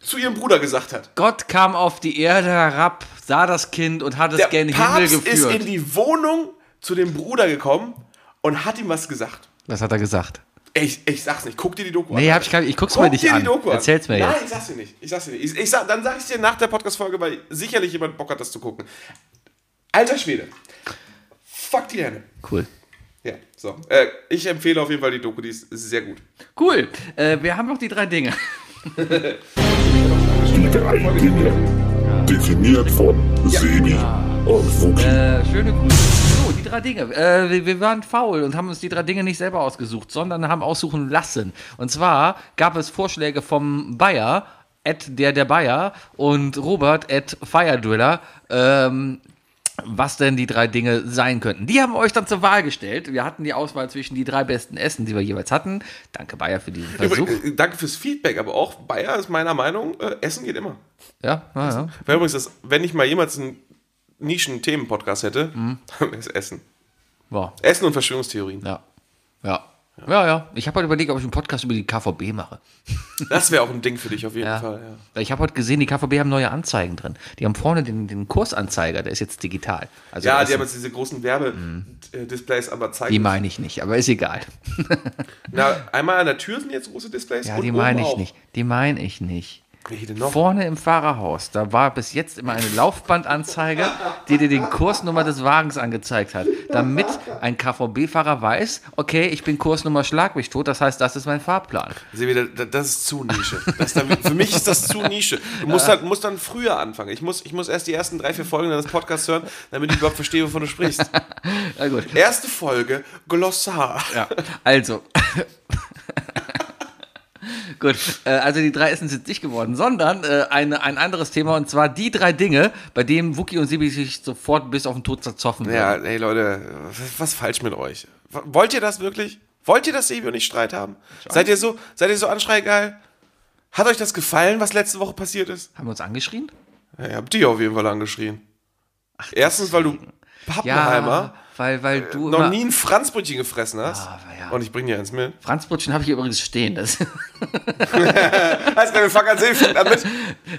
zu ihrem Bruder gesagt hat. Gott kam auf die Erde herab, sah das Kind und hat es Der gerne in den Himmel Papst ist geführt. in die Wohnung zu dem Bruder gekommen und hat ihm was gesagt. Was hat er gesagt? Ich, ich sag's nicht, guck dir die Doku Nee, an. hab ich, gar nicht- ich guck's Guck mir nicht dir an. die Doku an. Erzähl's mir Nein, jetzt. ich sag's dir nicht. Ich sag's dir nicht. Ich, ich sag, dann sag ich's dir nach der Podcast-Folge, weil sicherlich jemand Bock hat, das zu gucken. Alter Schwede. Fuck die Hände. Cool. Ja, so. Äh, ich empfehle auf jeden Fall die Doku, die ist sehr gut. Cool. Äh, wir haben noch die drei Dinge. Die drei Dinge. Definiert von Sebi und Wookie. Äh, schöne Grüße. So, die drei Dinge. Äh, wir, wir waren faul und haben uns die drei Dinge nicht selber ausgesucht, sondern haben aussuchen lassen. Und zwar gab es Vorschläge vom Bayer, at der der Bayer und Robert at Firedriller, ähm, was denn die drei Dinge sein könnten. Die haben wir euch dann zur Wahl gestellt. Wir hatten die Auswahl zwischen die drei besten Essen, die wir jeweils hatten. Danke Bayer für diesen Versuch. Äh, Danke fürs Feedback, aber auch Bayer ist meiner Meinung, äh, Essen geht immer. Ja, ja, ja. Weil übrigens, das, wenn ich mal jemals einen Nischen-Themen-Podcast hätte, Mhm. dann ist Essen. Wow. Essen und Verschwörungstheorien. Ja. Ja. Ja, ja. Ich habe heute überlegt, ob ich einen Podcast über die KVB mache. Das wäre auch ein Ding für dich auf jeden Ja. Fall. Ja. Ich habe heute gesehen, die KVB haben neue Anzeigen drin. Die haben vorne den, den Kursanzeiger, der ist jetzt digital. Also Ja, die haben jetzt diese großen Werbedisplays, aber zeigen. die meine ich nicht, aber ist egal. Na, einmal an der Tür sind jetzt große Displays. Ja, die meine ich auch. nicht. Die meine ich nicht. Welche denn noch? Vorne im Fahrerhaus, da war bis jetzt immer eine Laufbandanzeige, die dir den Kursnummer des Wagens angezeigt hat, damit ein KVB-Fahrer weiß, okay, ich bin Kursnummer Schlag mich tot, das heißt, das ist mein Fahrplan. Ihr, da- das ist zu Nische. Das ist dann, für mich ist das zu Nische. Du musst, halt, musst dann früher anfangen. Ich muss, ich muss erst die ersten drei, vier Folgen deines Podcasts hören, damit ich überhaupt verstehe, wovon du sprichst. Na gut. Erste Folge, Glossar. Ja, also. Gut, äh, also die drei Essen sind nicht geworden, sondern äh, eine, ein anderes Thema und zwar die drei Dinge, bei denen Wookie und Sibi sich sofort bis auf den Tod zerzoffen Ja, würden. ey Leute, was, ist falsch mit euch? Wollt ihr das wirklich? Wollt ihr, dass Sebi und ich Streit haben? Seid ihr so, seid ihr so anschreigeil? Hat euch das gefallen, was letzte Woche passiert ist? Haben wir uns angeschrien? Ja, ihr habt die auf jeden Fall angeschrien. Erstens, weil du Pappenheimer weil, weil du noch immer, nie ein Franzbrötchen gefressen hast. Ah, ja. Und ich bring dir eins mit. Franzbrötchen habe ich übrigens stehen. Das, Alles klar, wir fangen an, Sebi fängt an mit.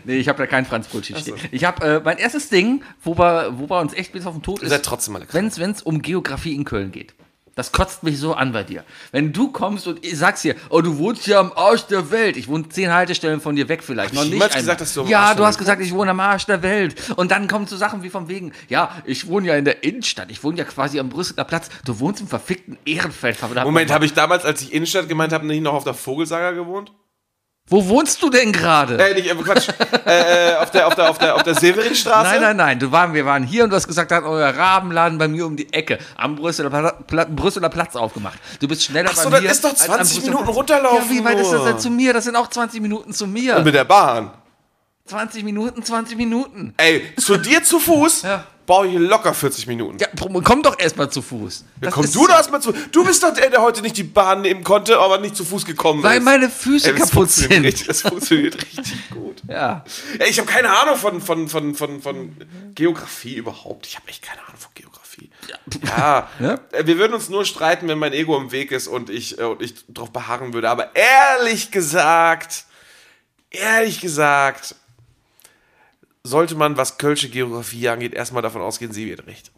nee, ich habe da kein Franzbrötchen stehen. Ich habe äh, mein erstes Ding, wo wir, wo wir uns echt bis auf den Tod Ihr seid ist, trotzdem alle wenn es um Geografie in Köln geht. Das kotzt mich so an bei dir. Wenn du kommst und ich sagst hier, oh, du wohnst hier am Arsch der Welt. Ich wohne zehn Haltestellen von dir weg vielleicht. Noch ich nicht einmal. gesagt, dass du Ja, du hast gesagt, ich wohne am Arsch der Welt. Und dann kommen so Sachen wie von wegen, ja, ich wohne ja in der Innenstadt. Ich wohne ja quasi am Brüsseler Platz. Du wohnst im verfickten Ehrenfeld. Moment, habe ich damals, als ich Innenstadt gemeint habe, nicht noch auf der Vogelsager gewohnt? Wo wohnst du denn gerade? Äh, nicht, äh, Quatsch. äh, äh, auf der, auf der, auf der, auf der Severinstraße? Nein, nein, nein. Du waren, wir waren hier und du hast gesagt, da hat euer Rabenladen bei mir um die Ecke am Brüsseler, Pla Brüsseler Platz aufgemacht. Du bist schneller Ach so, bei das mir. ist doch als am 20 Brüsseler Minuten Platz. runterlaufen Ja, wie weit ist das denn zu mir? Das sind auch 20 Minuten zu mir. Und mit der Bahn. 20 Minuten, 20 Minuten. Ey, zu dir zu Fuß Ja. Brauche ich locker 40 Minuten. Ja, komm doch erstmal zu Fuß. Ja, komm du da erstmal zu. Du bist doch der, der heute nicht die Bahn nehmen konnte, aber nicht zu Fuß gekommen Weil ist. meine Füße Ey, kaputt sind. Richtig, das funktioniert richtig gut. Ja. Ey, ich habe keine Ahnung von, von, von, von, von Geografie überhaupt. Ich habe echt keine Ahnung von Geografie. Ja, Ja? äh, wir würden uns nur streiten, wenn mein Ego im Weg ist und ich, äh, und ich drauf beharren würde. Aber ehrlich gesagt, ehrlich gesagt, sollte man, was Kölsche Geografie angeht, erstmal davon ausgehen, sie wird recht.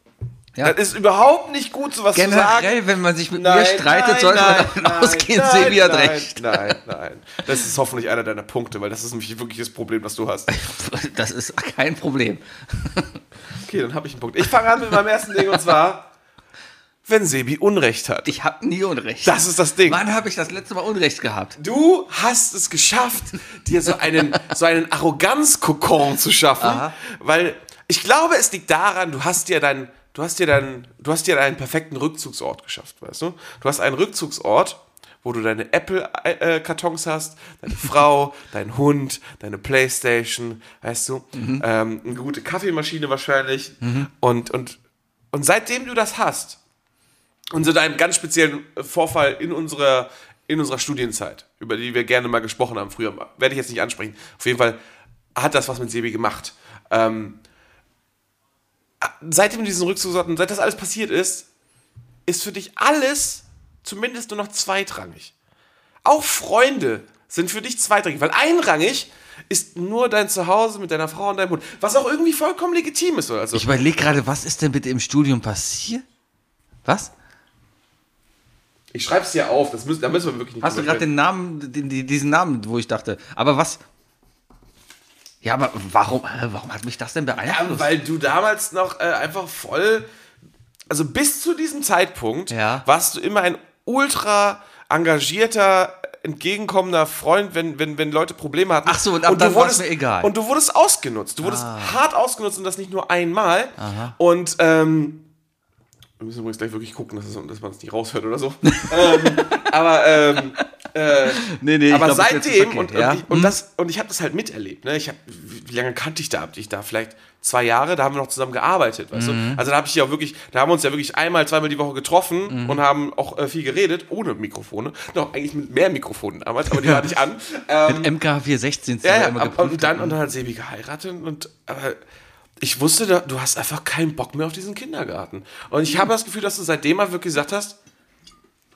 Ja. Das ist überhaupt nicht gut, sowas zu sagen. Generell, wenn man sich mit Nein, mir streitet, nein, sollte man davon nein, ausgehen, nein, Sebi hat nein, recht. Nein, nein. Das ist hoffentlich einer deiner Punkte, weil das ist nämlich wirklich das Problem, das du hast. Das ist kein Problem. Okay, dann habe ich einen Punkt. Ich fange an mit meinem ersten Ding und zwar, wenn Sebi Unrecht hat. Ich habe nie Unrecht. Das ist das Ding. Wann habe ich das letzte Mal Unrecht gehabt? Du hast es geschafft, dir so einen, so einen Arroganzkokon zu schaffen, weil ich glaube, es liegt daran, du hast dir dein, du hast dir deinen, du hast dir deinen perfekten Rückzugsort geschafft, weißt du? Du hast einen Rückzugsort, wo du deine Apple-Kartons hast, deine Frau, dein Hund, deine Playstation, weißt du, ähm, eine gute Kaffeemaschine wahrscheinlich und, und, und seitdem du das hast, und so einen ganz speziellen Vorfall in unserer, in unserer Studienzeit, über die wir gerne mal gesprochen haben früher, werde ich jetzt nicht ansprechen. Auf jeden Fall hat das was mit Sebi gemacht. Ähm, seitdem diesen Rückzug hatten, seit das alles passiert ist, ist für dich alles zumindest nur noch zweitrangig. Auch Freunde sind für dich zweitrangig, weil einrangig ist nur dein Zuhause mit deiner Frau und deinem Hund, was auch irgendwie vollkommen legitim ist. Also, Ich überlege gerade, was ist denn bitte im Studium passiert? Was? Ich schreibe es dir auf, das müssen, da müssen wir wirklich nicht Hast du gerade den Namen, den, die- diesen Namen, wo ich dachte, aber was? Ja, aber warum, äh, warum hat mich das denn Ja, beeinflusst? weil du damals noch äh, einfach voll, also bis zu diesem Zeitpunkt Ja. warst du immer ein ultra engagierter, entgegenkommender Freund, wenn, wenn, wenn Leute Probleme hatten. Ach so, und ab du dann war's wurdest, mir egal. Ah. Und du wurdest ausgenutzt. Du wurdest hart ausgenutzt und das nicht nur einmal. Und ähm, Wir müssen übrigens gleich wirklich gucken, dass, dass man es nicht raushört oder so. ähm, aber ähm, äh, Nee, nee, aber glaub, seitdem, und, ja. und, ich, und, das, und ich habe das halt miterlebt. Ne? Ich hab, wie lange kannte ich da? Hab ich da vielleicht zwei Jahre, da haben wir noch zusammen gearbeitet, weißt Mhm. du? Also da habe ich ja wirklich, da haben wir uns ja wirklich einmal, zweimal die Woche getroffen Mhm. und haben auch äh, viel geredet, ohne Mikrofone. Noch eigentlich mit mehr Mikrofonen damals, aber die hatte ich an. Ähm, Mit MK416 sind ja, ja, immer ab- und dann, und dann hat Sebi geheiratet und aber ich wusste, da- du hast einfach keinen Bock mehr auf diesen Kindergarten. Und ich habe das Gefühl, dass du seitdem mal wirklich gesagt hast,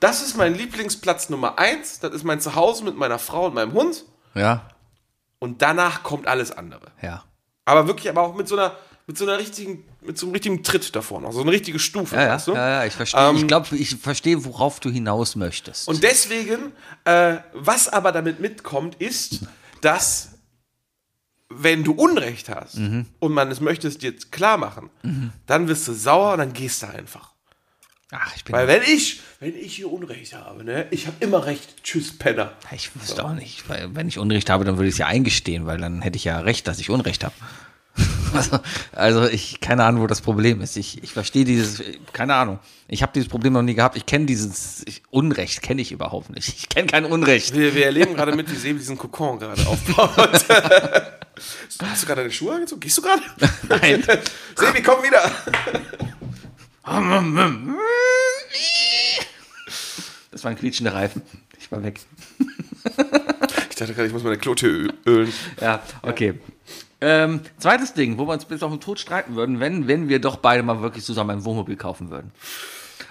das ist mein Lieblingsplatz Nummer eins, das ist mein Zuhause mit meiner Frau und meinem Hund ja, und danach kommt alles andere. ja. Aber wirklich, aber auch mit so einer, mit so einer richtigen, mit so einem richtigen Tritt davor noch, so eine richtige Stufe. Ja, ja, weißt du? ja, ja, ich verstehe. ich glaube, ich verstehe, worauf du hinaus möchtest. Und deswegen, äh, was aber damit mitkommt, ist, dass wenn du Unrecht hast und man es möchtest dir klar machen, dann wirst du sauer und dann gehst du einfach. Ach, ich bin. Weil wenn ich, wenn ich hier Unrecht habe, ne, ich habe immer recht. Tschüss, Penner. ich wüsste auch nicht. Weil, wenn ich Unrecht habe, dann würde ich es ja eingestehen, weil dann hätte ich ja recht, dass ich Unrecht habe. Also, also ich, keine Ahnung, wo das Problem ist. Ich, ich verstehe dieses, keine Ahnung. Ich habe dieses Problem noch nie gehabt. Ich kenne dieses ich, Unrecht, kenne ich überhaupt nicht. Ich kenne kein Unrecht. Wir, wir erleben gerade mit, wie Sebi diesen Kokon gerade aufbaut. Hast du gerade deine Schuhe angezogen? Gehst du gerade? Nein. Sebi, komm wieder. Das waren quietschende Reifen. Ich war weg. Ich dachte gerade, ich muss meine Klotür ölen. Ja, okay. Ähm, zweites Ding, wo wir uns bis auf den Tod streiten würden, wenn, wenn wir doch beide mal wirklich zusammen ein Wohnmobil kaufen würden.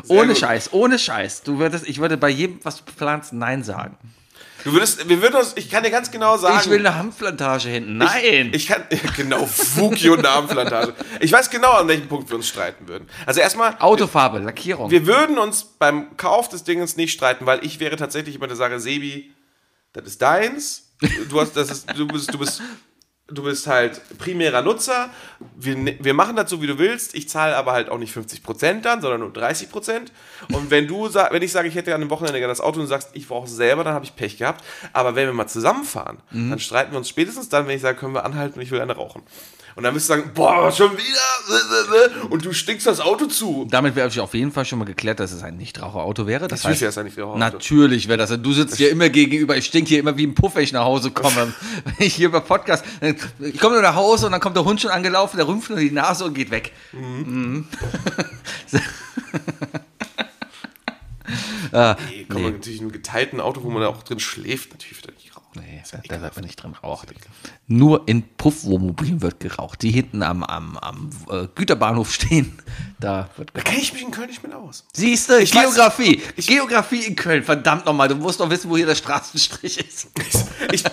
ohne gut. Scheiß, ohne Scheiß. Du würdest, ich würde bei jedem, was du planst, Nein sagen. Du würdest, wir würden uns, ich kann dir ganz genau sagen. Ich will eine Hanfplantage hinten. Nein! Ich kann, genau, Fuki und Namenplantage. Ich weiß genau, an welchem Punkt wir uns streiten würden. Also erstmal, Autofarbe, Lackierung. wir würden uns beim Kauf des Dingens nicht streiten, weil ich wäre tatsächlich jemand, der sage, Sebi, das ist deins. Du hast, das ist, du bist, du bist, du bist halt primärer Nutzer. Wir, ne- wir machen das so, wie du willst. Ich zahle aber halt auch nicht 50% dann, sondern nur 30%. Und wenn du wenn ich sage, ich hätte an dem Wochenende gerne das Auto und du sagst, ich brauche es selber, dann habe ich Pech gehabt. Aber wenn wir mal zusammenfahren, dann streiten wir uns spätestens dann, wenn ich sage, können wir anhalten und ich will eine rauchen. Und dann wirst du sagen, boah, schon wieder? Und du stinkst das Auto zu. Damit wäre auf jeden Fall schon mal geklärt, dass es ein Nichtraucherauto wäre. Das Natürlich wäre es ein Nichtraucherauto. Natürlich wäre das. Du sitzt hier immer gegenüber. Ich stink hier immer wie ein Puff, wenn ich nach Hause komme. wenn ich hier über Podcast. Ich komme nur nach Hause und dann kommt der Hund schon angelaufen, der rümpft nur die Nase und geht weg. Mhm. Nee, komm, natürlich in einem geteilten Auto, wo man da auch drin schläft, natürlich Nee, da, da wird man nicht drin rauchen. Nur in Puffwohnmobilen wird geraucht. Die hinten am, am, am äh, Güterbahnhof stehen, da wird Da geraucht. kenne ich mich in Köln nicht mit aus. Siehst du, weiß- Geografie. ich- Geografie in Köln, verdammt nochmal. Du musst doch wissen, wo hier der Straßenstrich ist. Ich,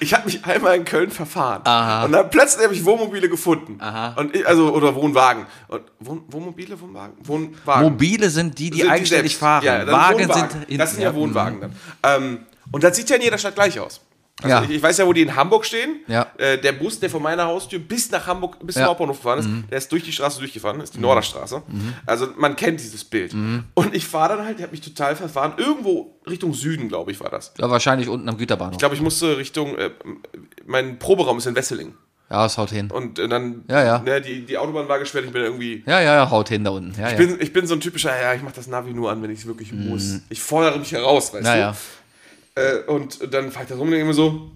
ich habe mich einmal in Köln verfahren. Und dann plötzlich habe ich Wohnmobile gefunden. Und ich, also, oder Wohnwagen. Und Wohn, Wohnmobile, Wohnwagen? Wohnwagen. Mobile sind die, die Sind eigenständig selbst. fahren. Ja, Wagen Wohnwagen. sind hinten. Das sind ja Wohnwagen dann. Ähm, und das sieht ja in jeder Stadt gleich aus. Also Ja. ich, ich weiß ja, wo die in Hamburg stehen. Ja. Äh, der Bus, der von meiner Haustür bis nach Hamburg, bis Ja. Mhm. zum Hauptbahnhof gefahren ist, der ist durch die Straße durchgefahren, ist die Norderstraße. Also man kennt dieses Bild. Mhm. Und ich fahre dann halt, ich habe mich total verfahren, irgendwo Richtung Süden, glaube ich, war das. Ja, wahrscheinlich unten am Güterbahnhof. Ich glaube, ich musste Richtung, äh, mein Proberaum ist in Wesseling. ja, es haut hin. Und äh, dann, Ja, ja. Ne, die, die Autobahn war gesperrt, ich bin irgendwie Ja, ja, ja, haut hin da unten. Ja, ich bin, ich bin so ein typischer, ja, ich mache das Navi nur an, wenn ich es wirklich muss. Ich fordere mich heraus, weißt ja, du? Äh, und dann fahre ich da rum und mir so,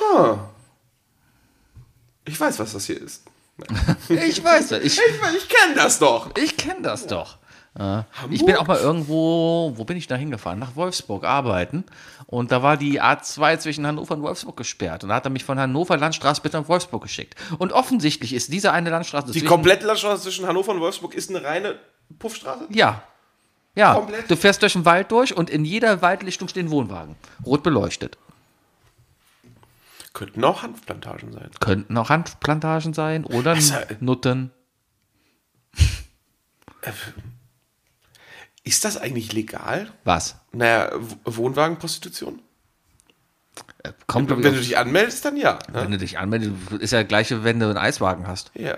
huh, ich weiß, was das hier ist. Ich weiß das. Ich, Ich, ich kenne das doch. ich kenne das doch. Ja. Ich bin auch mal irgendwo, wo bin ich da hingefahren? Nach Wolfsburg arbeiten. Und da war die A2 zwischen Hannover und Wolfsburg gesperrt. Und da hat er mich von Hannover Landstraße bis nach Wolfsburg geschickt. Und offensichtlich ist diese eine Landstraße Die komplette Landstraße zwischen Hannover und Wolfsburg ist eine reine Puffstraße? Ja. Ja, Komplett? du fährst durch den Wald durch und in jeder Waldlichtung stehen Wohnwagen. Rot beleuchtet. Könnten auch Hanfplantagen sein. Könnten auch Hanfplantagen sein oder Also, Nutten. Ist das eigentlich legal? Was? Naja, Wohnwagenprostitution? Äh, Kommt, Wenn du dich anmeldest, dann ja. Ne? wenn du dich anmeldest, ist ja gleiche, wenn du einen Eiswagen hast. Ja.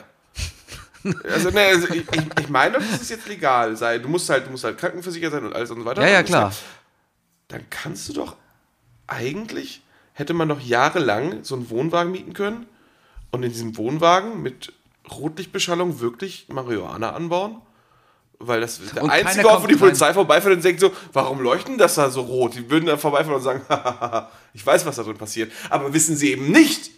Also, ne, also ich, ich, meine, dass es jetzt legal sei. Du musst halt, du musst halt krankenversichert sein und alles und so weiter. Ja, ja, klar. Dann kannst du doch eigentlich, hätte man doch jahrelang so einen Wohnwagen mieten können und in diesem Wohnwagen mit Rotlichtbeschallung wirklich Marihuana anbauen? Weil das ist der Und einzige Ort, wo die rein. Polizei vorbeifährt und denkt so, warum leuchten das da so rot? Die würden dann vorbeifahren und sagen, ich weiß, was da drin passiert. Aber wissen sie eben nicht.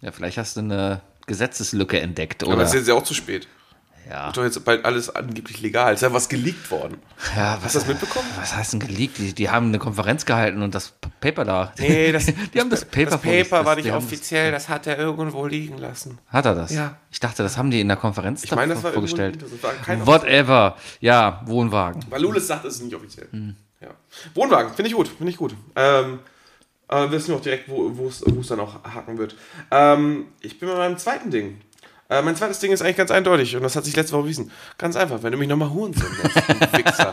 Ja, vielleicht hast du eine Gesetzeslücke entdeckt, Aber oder? das ist jetzt ja auch zu spät. ja. Doch jetzt bald alles angeblich legal. Ist ja was geleakt worden. ja, Hast du das mitbekommen? Was heißt denn geleakt? Die, die haben eine Konferenz gehalten und das Paper da. Nee, das, die haben das Paper das. Paper war Das- nicht offiziell, das hat er irgendwo liegen lassen. Das, hat er das? Ja. Ich dachte, das haben die in der Konferenz Ich meine, das war vorgestellt. das war Whatever. Ja, Wohnwagen. Weil Lulis sagt, es ist nicht offiziell. Hm. Ja. Wohnwagen, finde ich gut, finde ich gut. Ähm, aber wir wissen auch direkt, wo es dann auch haken wird. Ähm, ich bin bei meinem zweiten Ding. Äh, mein zweites Ding ist eigentlich ganz eindeutig und das hat sich letzte Woche bewiesen. Ganz einfach, wenn du mich nochmal Hurensohn nennst, Wichser.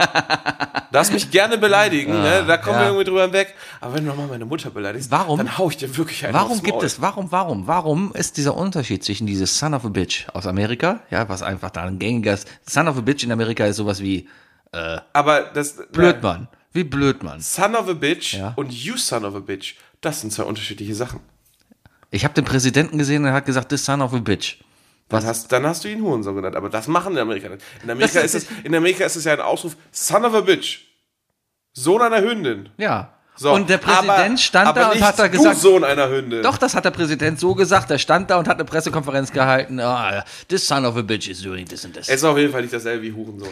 Darfst mich gerne beleidigen, ne? da kommen ja. wir irgendwie drüber hinweg. Aber wenn du nochmal meine Mutter beleidigst, Warum? dann hau ich dir wirklich einen Warum gibt es, warum, warum, warum ist dieser Unterschied zwischen dieses Son of a Bitch aus Amerika, ja, was einfach da ein gängiges, Son of a Bitch in Amerika ist sowas wie Aber das Blödmann, wie Blödmann. Son of a Bitch Ja. und You Son of a Bitch, das sind zwei unterschiedliche Sachen. Ich habe den Präsidenten gesehen und er hat gesagt, this Son of a Bitch. Dann hast, dann hast du ihn Hurensohn genannt. Aber das machen in Amerika nicht. In Amerika, ist es, in Amerika ist es ja ein Ausruf, Son of a Bitch. Sohn einer Hündin. Ja. So, und der Präsident aber, stand aber da und hat da du gesagt, Sohn einer Hündin. doch, das hat der Präsident so gesagt, er stand da und hat eine Pressekonferenz gehalten, ah, this Son of a Bitch is doing this and this. Es ist auf jeden Fall nicht dasselbe wie Hurensohn.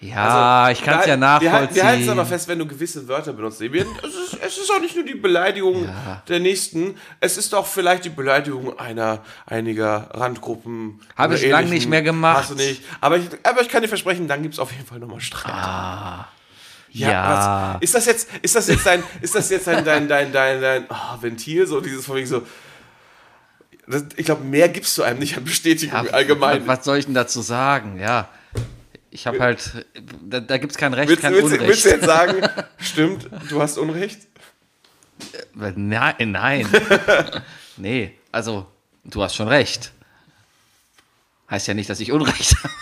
Ja, ich kann es ja Wir, halten- wir halten es nachvollziehen. aber fest, wenn du gewisse Wörter benutzt. Wir- Es ist, es ist auch nicht nur die Beleidigung der Nächsten, es ist auch vielleicht die Beleidigung einer, einiger Randgruppen. Hab oder ich lang ähnlichen. nicht mehr gemacht. Hast du nicht. Aber ich, aber ich kann dir versprechen, dann gibt es auf jeden Fall nochmal Streit. Ah. ja. was- ist das jetzt, ist das jetzt dein, ist das jetzt dein, dein, dein, dein, dein oh, Ventil, so dieses von wegen so. Das, ich glaube, mehr gibst du einem nicht an Bestätigung Ja, allgemein. Was soll ich denn dazu sagen? Ja. Ich habe halt, da, da gibt es kein Recht, willst, kein willst, Unrecht. willst du jetzt sagen, stimmt, du hast Unrecht? Nein, nein. nee, also, du hast schon recht. Heißt ja nicht, dass ich Unrecht habe.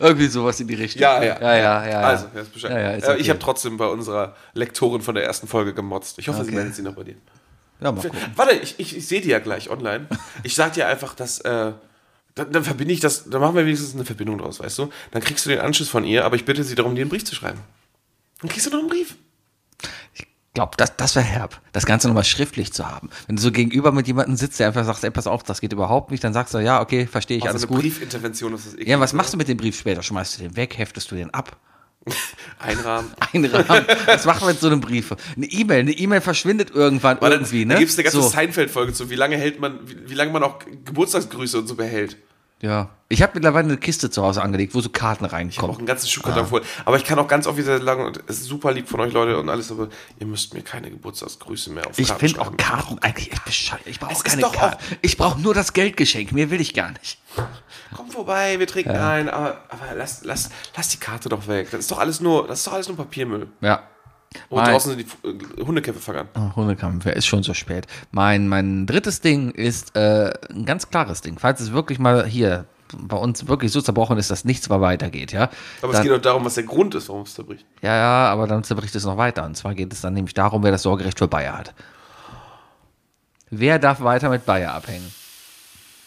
Irgendwie sowas in die Richtung. Ja, ja. Ja, ja, ja. Also, er ist Bescheid. Ja, ja, ist Äh, okay. Ich habe trotzdem bei unserer Lektorin von der ersten Folge gemotzt. Ich hoffe, sie Okay. meldet sich noch bei dir. Ja, mal gucken. Warte, ich, ich, ich sehe die ja gleich online. Ich sag dir einfach, dass. Äh, dann, dann verbinde ich das, dann machen wir wenigstens eine Verbindung draus, weißt du? Dann kriegst du den Anschluss von ihr, aber ich bitte sie darum, dir einen Brief zu schreiben. Dann kriegst du noch einen Brief. Ich glaube, das, das wäre herb, das Ganze nochmal schriftlich zu haben. Wenn du so gegenüber mit jemandem sitzt, der einfach sagt, ey, pass auf, das geht überhaupt nicht, dann sagst du, ja, okay, verstehe ich, Also alles eine gut. Briefintervention ist das eklig, Ja, was machst du mit dem Brief später? Schmeißt du den weg? Heftest du den ab? Einrahmen. Einrahmen. Was machen wir mit so einem Brief? Eine E-Mail. Eine E-Mail verschwindet irgendwann Warte, irgendwie, ne? Da gibt es eine ganze so. Seinfeld-Folge zu, wie lange hält man, wie, wie lange man auch Geburtstagsgrüße und so behält. Ja. Ich habe mittlerweile eine Kiste zu Hause angelegt, wo so Karten Ich habe auch reinkommen. einen ganzen Schuhkarton voll. Aber ich kann auch ganz oft wieder sagen, und es ist super lieb von euch Leute und alles, aber ihr müsst mir keine Geburtstagsgrüße mehr auf Ich finde auch. Karten eigentlich echt bescheuert. Ich brauche ist keine doch Karten. Ich brauche nur das Geldgeschenk. Mehr will ich gar nicht. Komm vorbei, wir trinken ein, aber, aber lass, lass, lass die Karte doch weg. Das ist doch alles nur, das ist doch alles nur Papiermüll. Ja. Und Mein- draußen sind die äh, Hundekämpfe an. Oh, Hundekampf, ja, ist schon so spät. Mein, mein drittes Ding ist äh, ein ganz klares Ding. Falls es wirklich mal hier bei uns wirklich so zerbrochen ist, dass nichts mehr weitergeht, ja. Aber es dann- geht auch darum, was der Grund ist, warum es zerbricht. Ja, ja, aber dann zerbricht es noch weiter. Und zwar geht es dann nämlich darum, wer das Sorgerecht für Bayer hat. Wer darf weiter mit Bayer abhängen?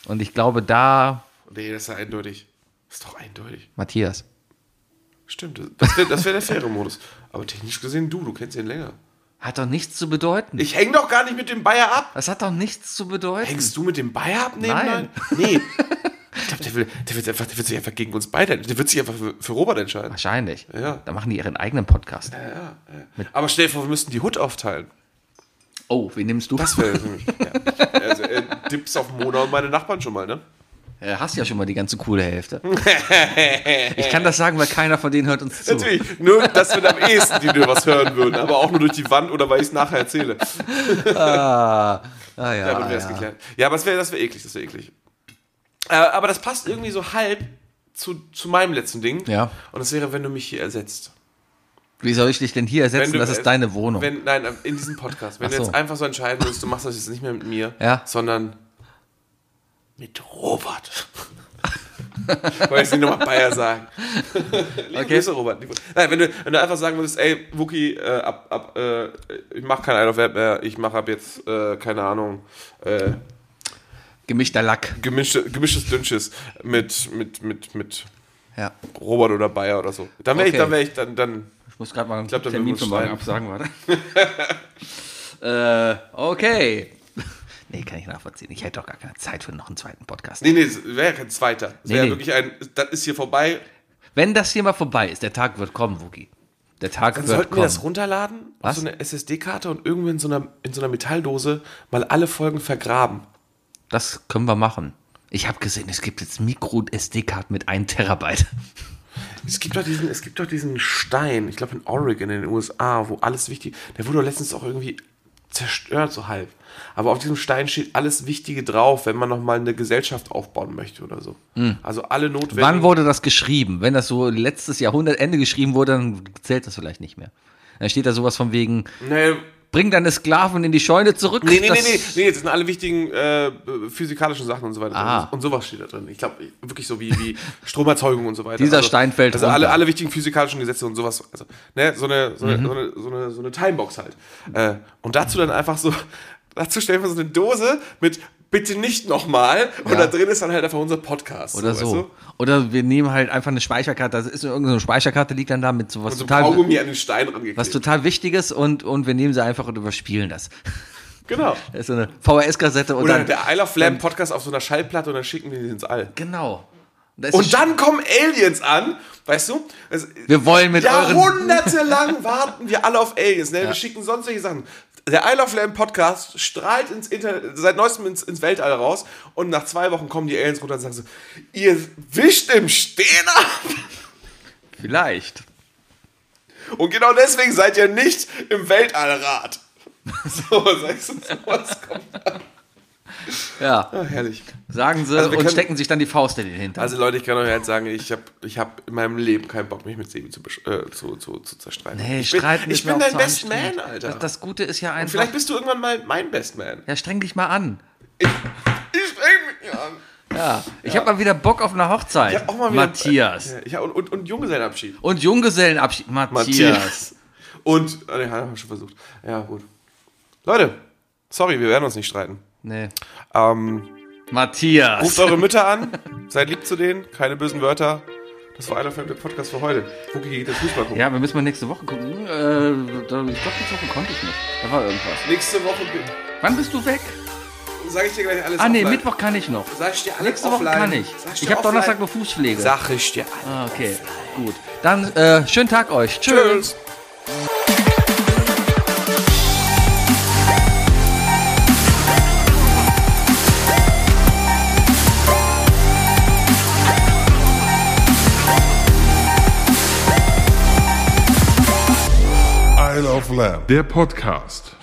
Und ich glaube, da Nee, das ist ja eindeutig. Das ist doch eindeutig. Matthias. Stimmt, das wäre wär der faire Modus. Aber technisch gesehen du, du kennst ihn länger. Hat doch nichts zu bedeuten. Ich häng doch gar nicht mit dem Bayer ab. das hat doch nichts zu bedeuten. Hängst du mit dem Bayer ab nebenan? Nein. Nee. Ich glaube, der, will, der, wird einfach, der wird sich einfach gegen uns beide, der wird sich einfach für, für Robert entscheiden. Wahrscheinlich. Ja. Da machen die ihren eigenen Podcast. Aber stell dir vor, wir müssten die Hut aufteilen. Oh, wen nimmst du? Das wäre. Ja. Also, äh, Dips auf Mona und meine Nachbarn schon mal, ne? Äh, hast ja schon mal die ganze coole Hälfte. ich kann das sagen, weil keiner von denen hört uns zu. Natürlich, nur, dass wir am ehesten die nur was hören würden, aber auch nur durch die Wand oder weil ich es nachher erzähle. Ah, ja, Ja, dann wäre es ja. geklärt. Ja, aber das wäre das wär eklig, das wäre eklig. Äh, aber das passt irgendwie so halb zu, zu meinem letzten Ding. Ja. Und das wäre, wenn du mich hier ersetzt. Wie soll ich dich denn hier ersetzen? Du, das ist deine Wohnung. Wenn, nein, in diesem Podcast. Wenn Ach du so. jetzt einfach so entscheiden willst, du machst das jetzt nicht mehr mit mir, Ja. sondern mit Robert. Wollte jetzt nicht nochmal Bayer sagen. Liebe Okay. Grüße, Robert. Nein, wenn du, wenn du einfach sagen würdest, ey, Wookie, äh, ab, ab, äh, ich mach kein Isle of Lamp mehr, ich mache ab jetzt, äh, keine Ahnung, äh, Gemischter Lack. gemischte, gemischtes Dünnsches mit, mit, mit, mit Ja. Robert oder Bayer oder so. Dann wäre ich, Okay. dann wäre ich, dann, dann, Ich muss gerade mal einen glaub, Termin für wir morgen absagen, warte. äh, okay. Nee, kann ich nachvollziehen. Ich hätte doch gar keine Zeit für noch einen zweiten Podcast. nee, nee, das wäre ja kein zweiter. Das wäre Nee, ja nee. wirklich ein, das ist hier vorbei. Wenn das hier mal vorbei ist, der Tag wird kommen, Wookie. Der Tag Dann wird sollten wir kommen. das runterladen Was? auf so eine SSD-Karte und irgendwo in so, einer, in so einer Metalldose mal alle Folgen vergraben. Das können wir machen. Ich habe gesehen, es gibt jetzt Micro-SD-Karten mit 1 Terabyte. Es gibt doch diesen, es gibt doch diesen Stein, ich glaube in Oregon in den USA, wo alles wichtig, der wurde doch letztens auch irgendwie zerstört, so halb. Aber auf diesem Stein steht alles Wichtige drauf, wenn man nochmal eine Gesellschaft aufbauen möchte oder so. Also alle notwendigen. Wann wurde das geschrieben? Wenn das so letztes Jahrhundertende geschrieben wurde, dann zählt das vielleicht nicht mehr. Dann steht da sowas von wegen, Nee, bring deine Sklaven in die Scheune zurück. nee, nee, nee, nee, nee, das sind alle wichtigen äh, physikalischen Sachen und so weiter. Ah. Und sowas steht da drin. Ich glaube, wirklich so wie, wie Stromerzeugung und so weiter. Dieser also, Stein fällt Also alle, runter. alle wichtigen physikalischen Gesetze und sowas. Also, ne, so eine, so eine, Mhm. so eine, so eine, so eine Timebox halt. Äh, und dazu dann einfach so, dazu stellen wir so eine Dose mit bitte nicht nochmal. Und Ja. da drin ist dann halt einfach unser Podcast. Oder weißt so. du? Oder wir nehmen halt einfach eine Speicherkarte. Da ist irgendeine Speicherkarte, liegt dann da mit sowas Und so total, Kaugummi an den Stein rangeklebt. was total Wichtiges und, und wir nehmen sie einfach und überspielen das. genau. Da ist so eine VHS-Kassette und Oder dann. der Isle of Lamb Podcast auf so einer Schallplatte und dann schicken wir die ins All. Genau. Da Und dann kommen Aliens an, weißt du? Es- Wir wollen mit. Jahrhundertelang warten wir alle auf Aliens. Ne? Wir schicken sonst solche Sachen. Der Isle of Lamb Podcast strahlt ins Internet, seit neuestem ins, ins Weltall raus und nach zwei Wochen kommen die Aliens runter und sagen so, ihr wischt im Stehen ab. Vielleicht. Und genau deswegen seid ihr nicht im Weltallrat. So, sagst du, sowas kommt. Ja. Ah, herrlich. Sagen sie Also und können- stecken sich dann die Faust in den Hintern. Also Leute, ich kann euch jetzt sagen, ich habe ich hab in meinem Leben keinen Bock, mich mit Sebi zu, äh, zu, zu, zu zerstreiten. nee, ich bin, streiten ich bin dein Best Man. Alter. Das, das Gute ist ja einfach. Vielleicht bist du irgendwann mal mein Best Man. ja, streng dich mal an. Ich, ich streng mich an. Ja. Ich habe mal wieder Bock auf eine Hochzeit. Ich hab auch mal wieder, Matthias. Ja, und, und, und Junggesellenabschied. Und Junggesellenabschied. Matthias. Matthias. Und, oh, nee, haben wir schon versucht. Ja, gut. Leute, sorry, wir werden uns nicht streiten. Nee. Ähm, Matthias. ruft eure Mütter an, seid lieb zu denen, keine bösen Wörter. Das war einer von der Podcast für heute. Wookie geht jetzt Fußball gucken. Ja, wir müssen mal nächste Woche gucken. Äh, ich glaube, nächste Woche konnte ich nicht. Da war irgendwas. Nächste Woche Wann bist du weg? sage ich dir gleich alles Ah, nee, offline. Mittwoch kann ich noch. Sag ich dir alles Nächste Woche offline. kann ich. Sag Ich habe Donnerstag nur Fußpflege. Sag ich dir Ah, okay, gut. Dann äh, schönen Tag euch. Tschüss. Tschüss. Lab, der Podcast.